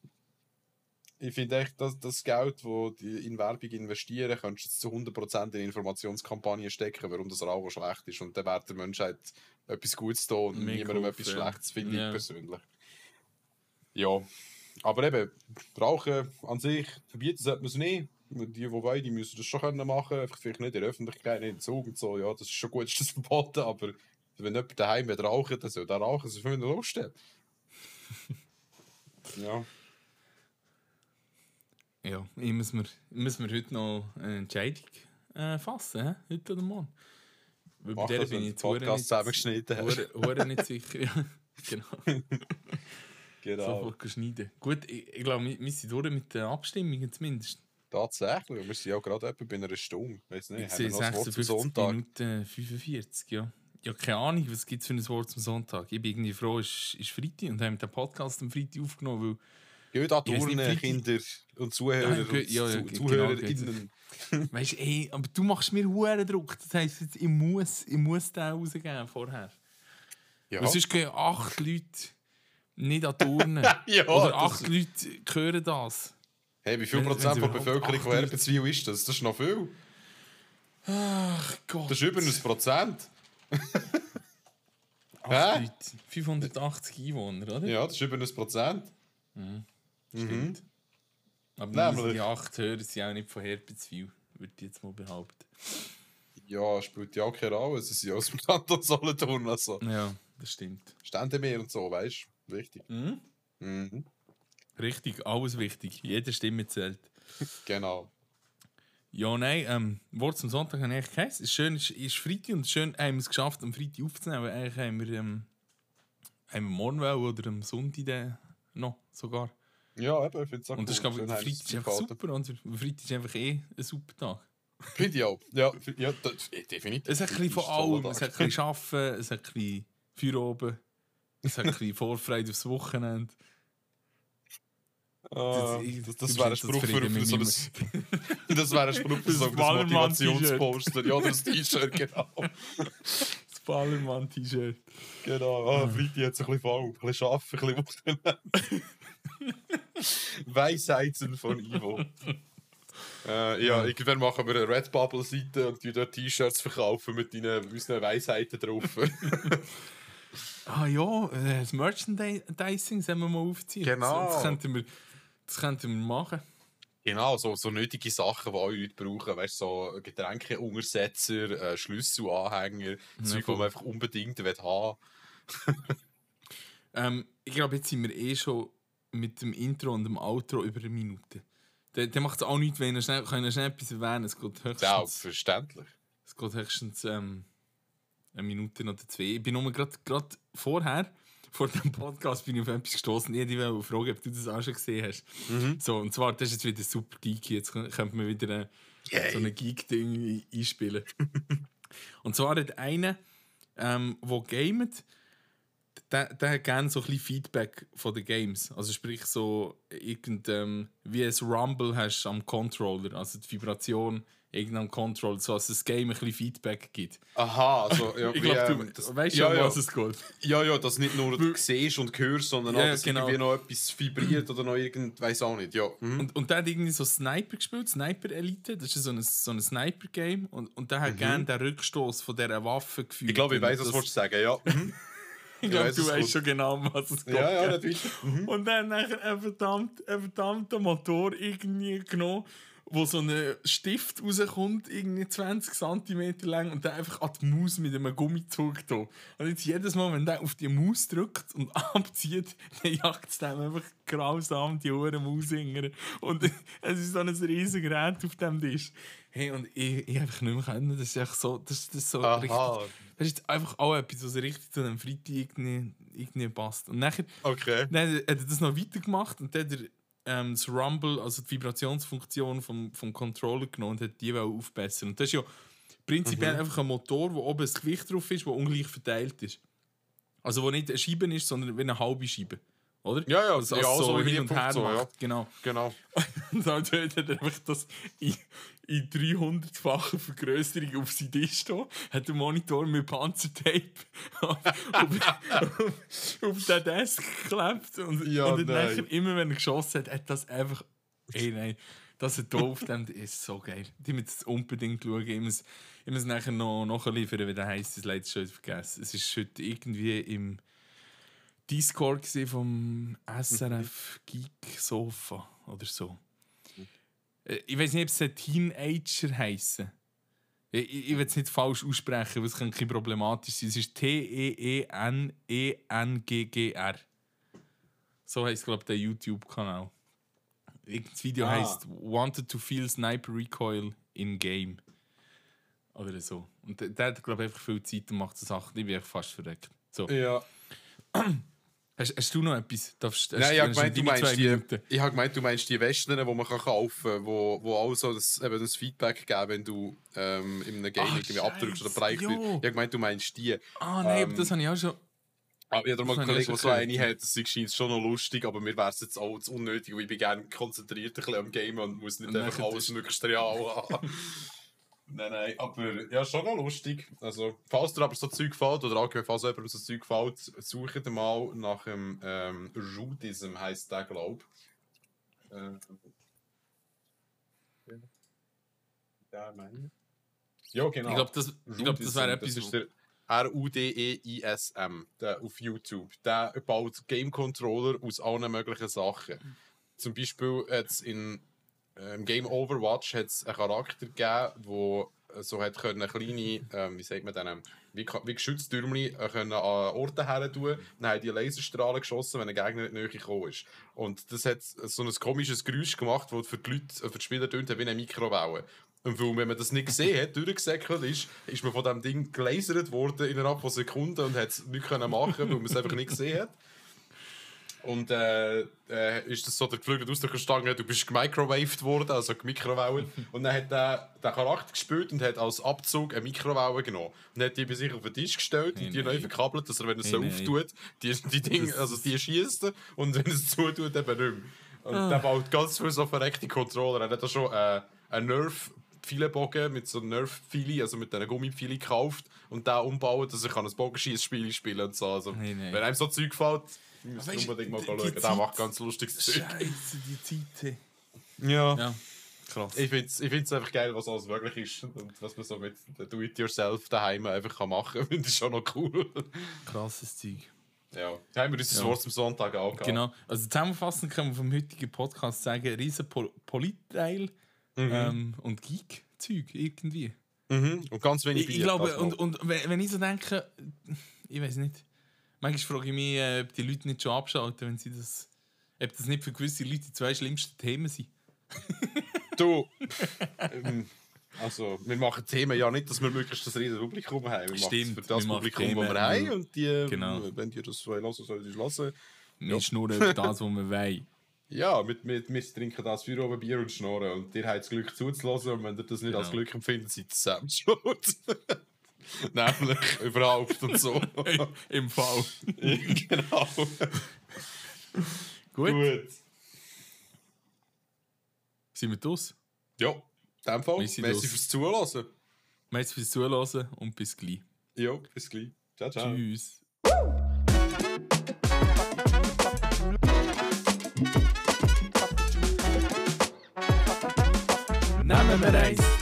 Ich finde echt, dass das Geld, das die in Werbung investieren, könntest du zu 100% in Informationskampagnen stecken, warum das Rauchen schlecht ist. Und dann wird der Menschheit etwas Gutes tun und
Mehr
niemandem etwas. Schlechtes, finde
Ja.
ich persönlich. Ja, aber eben, Rauchen an sich, verbieten sollte man es nicht. Die, die wollen, die müssen das schon können machen Einfach vielleicht nicht in der Öffentlichkeit, nicht in Zug und so. Ja, das ist schon gut, ist das verboten, aber wenn jemand daheim will rauchen, dann soll der rauchen, so viel er hat. ja.
Ja, ich muss mir, müssen wir heute noch eine Entscheidung äh, fassen, hä? heute oder morgen. Weil bei der
das,
bin ich jetzt
Podcast
nicht-
zusammengeschnitten
hure- hure nicht sicher. Ja, genau.
Genau.
Sofort schneiden. Gut, ich, ich glaube, wir, wir sind durch mit den Abstimmungen zumindest.
Tatsächlich, wir sind ja gerade etwa bei einer Stunde. Weiß nicht,
Ich sehe
wir noch ein Wort zum
56
Sonntag?
Minuten 45, ja. Ja, keine Ahnung, was gibt es für ein Wort zum Sonntag. Ich bin irgendwie froh, es ist Freitag und haben den Podcast am Freitag aufgenommen,
Geht an
weiss Freitag-
Kinder und Zuhörer
Ja,
und
ja, ja,
Zu-
ge-
ZuhörerInnen.
weil, weißt du, ey, aber du machst mir hohen Druck. Das heisst, jetzt, ich muss, ich muss den rausgeben vorher.
Ja,
Weil sonst gehen acht Leute nicht an Turnen.
ja
Oder
das-
acht Leute hören das.
Hey, wie viel
Wenn-
Prozent
sie
der Bevölkerung von Erbenzwil ist das? Das ist noch viel.
Ach Gott.
Das ist über ein Prozent. Hä?
Leute. 580 Einwohner, oder?
Ja, das ist über ein Prozent.
Stimmt. Aber
Nämlich.
die acht Hörer sind auch nicht von Herpenzwil, würde ich jetzt mal behaupten.
Ja, spielt ja auch keine Rolle. Sie sind ja aus dem Kanton Solothurn. Also
Ja, das stimmt.
Ständemeer und so, weißt du? Richtig.
Mhm.
Mhm.
Richtig, alles wichtig. Jede Stimme zählt.
Genau.
Ja, nein, ähm, Wort zum Sonntag habe ich eigentlich geheißen. Es ist schön, es ist Freitag und ist schön, haben wir es geschafft, am Freitag aufzunehmen. Eigentlich haben wir, ähm, haben wir morgen wollen oder am Sonntag dann noch sogar.
Ja, eben, ich finde es auch
Und das ist,
cool.
glaube ich,
Schön,
Freitag ist einfach super. Und Freitag ist einfach eh ein super Tag.
Finde ich auch. Ja, ja das, definitiv.
Es hat ein bisschen von
Ist
allem. Es hat ein bisschen Arbeiten, es hat ein bisschen Feuer oben, es hat ein bisschen Vorfreude aufs Wochenende.
Ah, das, wäre ein Spruch für, so ein, das wäre ein Spruch für so ein. Motivationsposter. Ja, das T-Shirt, genau.
Das Ballermann-T-Shirt.
Genau, ah, Freitag jetzt ein bisschen faul, ein bisschen arbeiten, ein bisschen Wochenende. Weisheiten von Ivo. Äh, ja, irgendwann machen wir eine Redbubble-Seite und die dort T-Shirts verkaufen mit deinen, unseren Weisheiten drauf.
Ah ja, äh, das Merchandising sollen wir mal aufziehen.
Genau.
Das, das, könnten, wir, das könnten wir machen.
genau, so, so nötige Sachen, die alle Leute brauchen. Weißt du, so Getränkeuntersetzer, äh, Schlüsselanhänger, Zeug, die man einfach unbedingt will haben
Ähm, ich glaube, jetzt sind wir eh schon mit dem Intro und dem Outro über eine Minute. Dann dann macht es auch nichts, wenn wir schnell, können wir schnell etwas erwähnen. Es geht höchstens,
Selbstverständlich.
es geht höchstens ähm, eine Minute oder zwei. Ich bin nur gerade vorher, vor dem Podcast, bin ich auf etwas gestoßen. Ich wollte fragen, ob du das auch schon gesehen hast.
Mhm.
So, und zwar, das ist jetzt wieder super geeky. Jetzt könnte man wieder äh, so ein Geek-Ding einspielen. und zwar hat einer, ähm, der gamet, der, der hat gerne so ein bisschen Feedback von den Games. Also sprich so irgend, ähm, wie ein Rumble hast am Controller, also die Vibration irgendeinem Controller, so dass das Game ein bisschen Feedback gibt.
Aha, also ja,
Ich glaube,
ähm,
du
das-
weißt
ja,
schon,
ja.
was es geht.
Ja, ja, dass nicht nur du siehst und hörst, sondern
Ja,
auch, dass
genau.
irgendwie noch etwas vibriert oder noch irgend, weiß auch nicht. Ja. Mhm.
Und, und der hat irgendwie so Sniper gespielt, Sniper Elite, das ist so ein, so ein Sniper-Game und, und der hat gerne den Rückstoß von dieser Waffe gefühlt.
Mhm. Ich glaube, ich weiß, was
das-
du sagen, ja. Mhm.
Ich glaube, du weißt
kommt.
schon genau, was es geht.
ja, ja, natürlich. Mhm.
Und dann nachher ein, verdammt, ein verdammter Motor irgendwie genommen, wo so ein Stift rauskommt, irgendwie 20 cm lang und der einfach an die Maus mit einem Gummizug da. Und jetzt jedes Mal, wenn der auf die Maus drückt und abzieht, dann jagt es dem einfach grausam die Ohren Maus hingern. Und es ist so ein riesiges Gerät auf dem Tisch. Hey, und ich, ich einfach nicht mehr können. Das ist echt so, das, das ist so richtig.
Aha,
Das ist einfach auch etwas, was richtig zu einem Freitag irgendwie, irgendwie passt. Und nachher
okay.
dann hat er das noch weitergemacht und dann hat er ähm, das Rumble, also die Vibrationsfunktion vom, vom Controller genommen und hat die aufbessern. Und das ist ja prinzipiell
Mhm.
einfach ein Motor, wo oben das Gewicht drauf ist, wo ungleich verteilt ist. Also wo nicht eine Scheibe ist, sondern wie eine halbe Scheibe. Oder?
Ja, ja,
also,
ja,
also
so
hin und her
so, ja.
Genau.
Genau.
Und dann hat er einfach das in, in 300-facher Vergrößerung auf seinen Tisch stehen, hat den Monitor mit Panzertape auf, auf, auf den Desk geklebt und,
Ja,
und dann immer wenn er geschossen hat, hat das einfach. Ey, nein, das auf dem das ist so geil. Die müssen es unbedingt schauen. Ich muss, ich muss nachher noch nachliefern, wie der heisst, das leider schon vergessen. Es ist heute irgendwie im Discord vom SRF Geek Sofa oder so. Äh, Ich weiß nicht, ob es ein Teenager heißen. Ich, ich, will es nicht falsch aussprechen, weil es kann kein problematisch sein. Es ist T-E-E-N-E-N-G-G-R. So heisst, glaube ich, der YouTube-Kanal. Das Video
Ah.
heisst Wanted to feel Sniper Recoil in Game. Oder so. Und der, der hat, glaube ich, einfach viel Zeit und macht so Sachen. Ich bin fast verreckt. So.
Ja.
Hast, hast du noch etwas? Darfst, hast,
Nein, ich habe gemeint, du meinst die, ich hab gemeint, du meinst die Westen, die man kann kaufen kann, wo, wo auch so das, eben das Feedback geben, wenn du ähm, in einem Game
Ach,
irgendwie abdrückst oder wirst. Ich habe gemeint, du meinst die.
Ah, nein,
Ähm,
das habe ich auch schon.
Aber ich habe mal einen
habe
Kollegen, der so eine hat, das scheint schon noch lustig, aber mir wäre es jetzt auch unnötig, weil ich bin gerne konzentriert ein bisschen am Game und muss nicht
Und
einfach alles möglichst real haben. Nein, nein, aber ja, schon noch lustig. Also, falls dir aber so Zeug gefällt, oder allgemein, falls jemandem so Zeug gefällt, sucht mal nach dem ähm, Judism, heisst der, glaube ich. Äh, der meine ich. Ja, genau.
Ich glaube, das, ich glaub, das wäre
Rudism,
etwas.
ist der R-U-D-E-I-S-M, der auf YouTube. Der baut Game Controller aus allen möglichen Sachen. Zum Beispiel jetzt in ähm, Game Overwatch hat es einen Charakter gegeben, wo äh, so hat können kleine, ähm, wie sagt man denn, wie, ka- wie Geschütztürmchen äh, an Orte her tun. Dann haben die Laserstrahlen geschossen, wenn ein Gegner in die Nähe gekommen ist. Und das hat so ein komisches Geräusch gemacht, das für die Leute, äh, für die Spieler tönt wie eine Mikrowelle. Und weil, wenn man das nicht gesehen hat, durchgesäckelt ist, ist man von diesem Ding gelasert worden innerhalb von Sekunden und hat es nicht können machen, weil man es einfach nicht gesehen hat. Und äh, äh, ist das so der geflügelte Ausdruck gestanden, du bist gemicrowaved worden, also gemikrowellen. Und dann hat der, der Charakter gespielt und hat als Abzug eine Mikrowelle genommen. Und hat die bei sich auf den Tisch gestellt
Hey,
und die
nein.
neu verkabelt, dass er, wenn er es
Hey,
so auftut, die, die Dinge, also die schießt und wenn er es zutut, eben nicht mehr. Und
Ah.
der baut ganz viel so verreckte Controller. Er hat da schon äh, einen Nerf Pfeilenbogen mit so einem nerf -Pfeili, also mit einer Gummipfeili gekauft und den umbauen, dass er kann ein Bogenschießspiel spielen und so. Also,
Hey,
wenn einem so Zeug gefällt, ihr
Weisst,
unbedingt mal schauen. Der macht ganz lustiges Zeug.
Scheiße, die Zeit.
Ja.
Ja, krass.
Ich finde es ich find's einfach geil, was alles möglich ist und was man so mit der Do-it-yourself daheim einfach kann machen kann. Finde ich schon noch cool.
Krasses Zeug.
ja. Da haben wir uns das
Ja.
Wort zum Sonntag angehabt.
Genau. Also zusammenfassend können wir vom heutigen Podcast sagen, riesen Pol Politteil
Mhm.
ähm, und Geek-Zeug irgendwie.
Mhm. Und ganz wenig
Ich, ich
Bier,
glaube, und, und wenn, wenn ich so denke, ich weiß nicht. Manchmal frage ich mich, äh, ob die Leute nicht schon abschalten, wenn sie das. Ob das nicht für gewisse Leute die zwei schlimmsten Themen sind.
Du, ähm, also, wir machen Themen ja nicht, dass wir möglichst das riesen Publikum haben. Wir
Stimmt,
für das Publikum,
Themen,
das wir haben. Und die, ähm,
Genau.
wenn ihr das hören wollt, sollt ihr es hören.
Wir
Ja.
schnurren über das, was wir wollen.
Ja, mit, mit, wir trinken das für oben Bier und schnorren. Und ihr habt das Glück zuzulassen. Und wenn ihr das nicht als
Genau.
Glück empfindet, seid ihr selbst schuld. Nämlich überhaupt und so.
Im Fall.
genau.
Gut.
Gut.
Sind wir draus?
Ja, in dem Fall. Merci
los.
fürs Zuhören.
Merci fürs Zuhören und bis gleich.
Ja, bis gleich. Ciao, ciao.
Tschüss. Nehmen wir eins.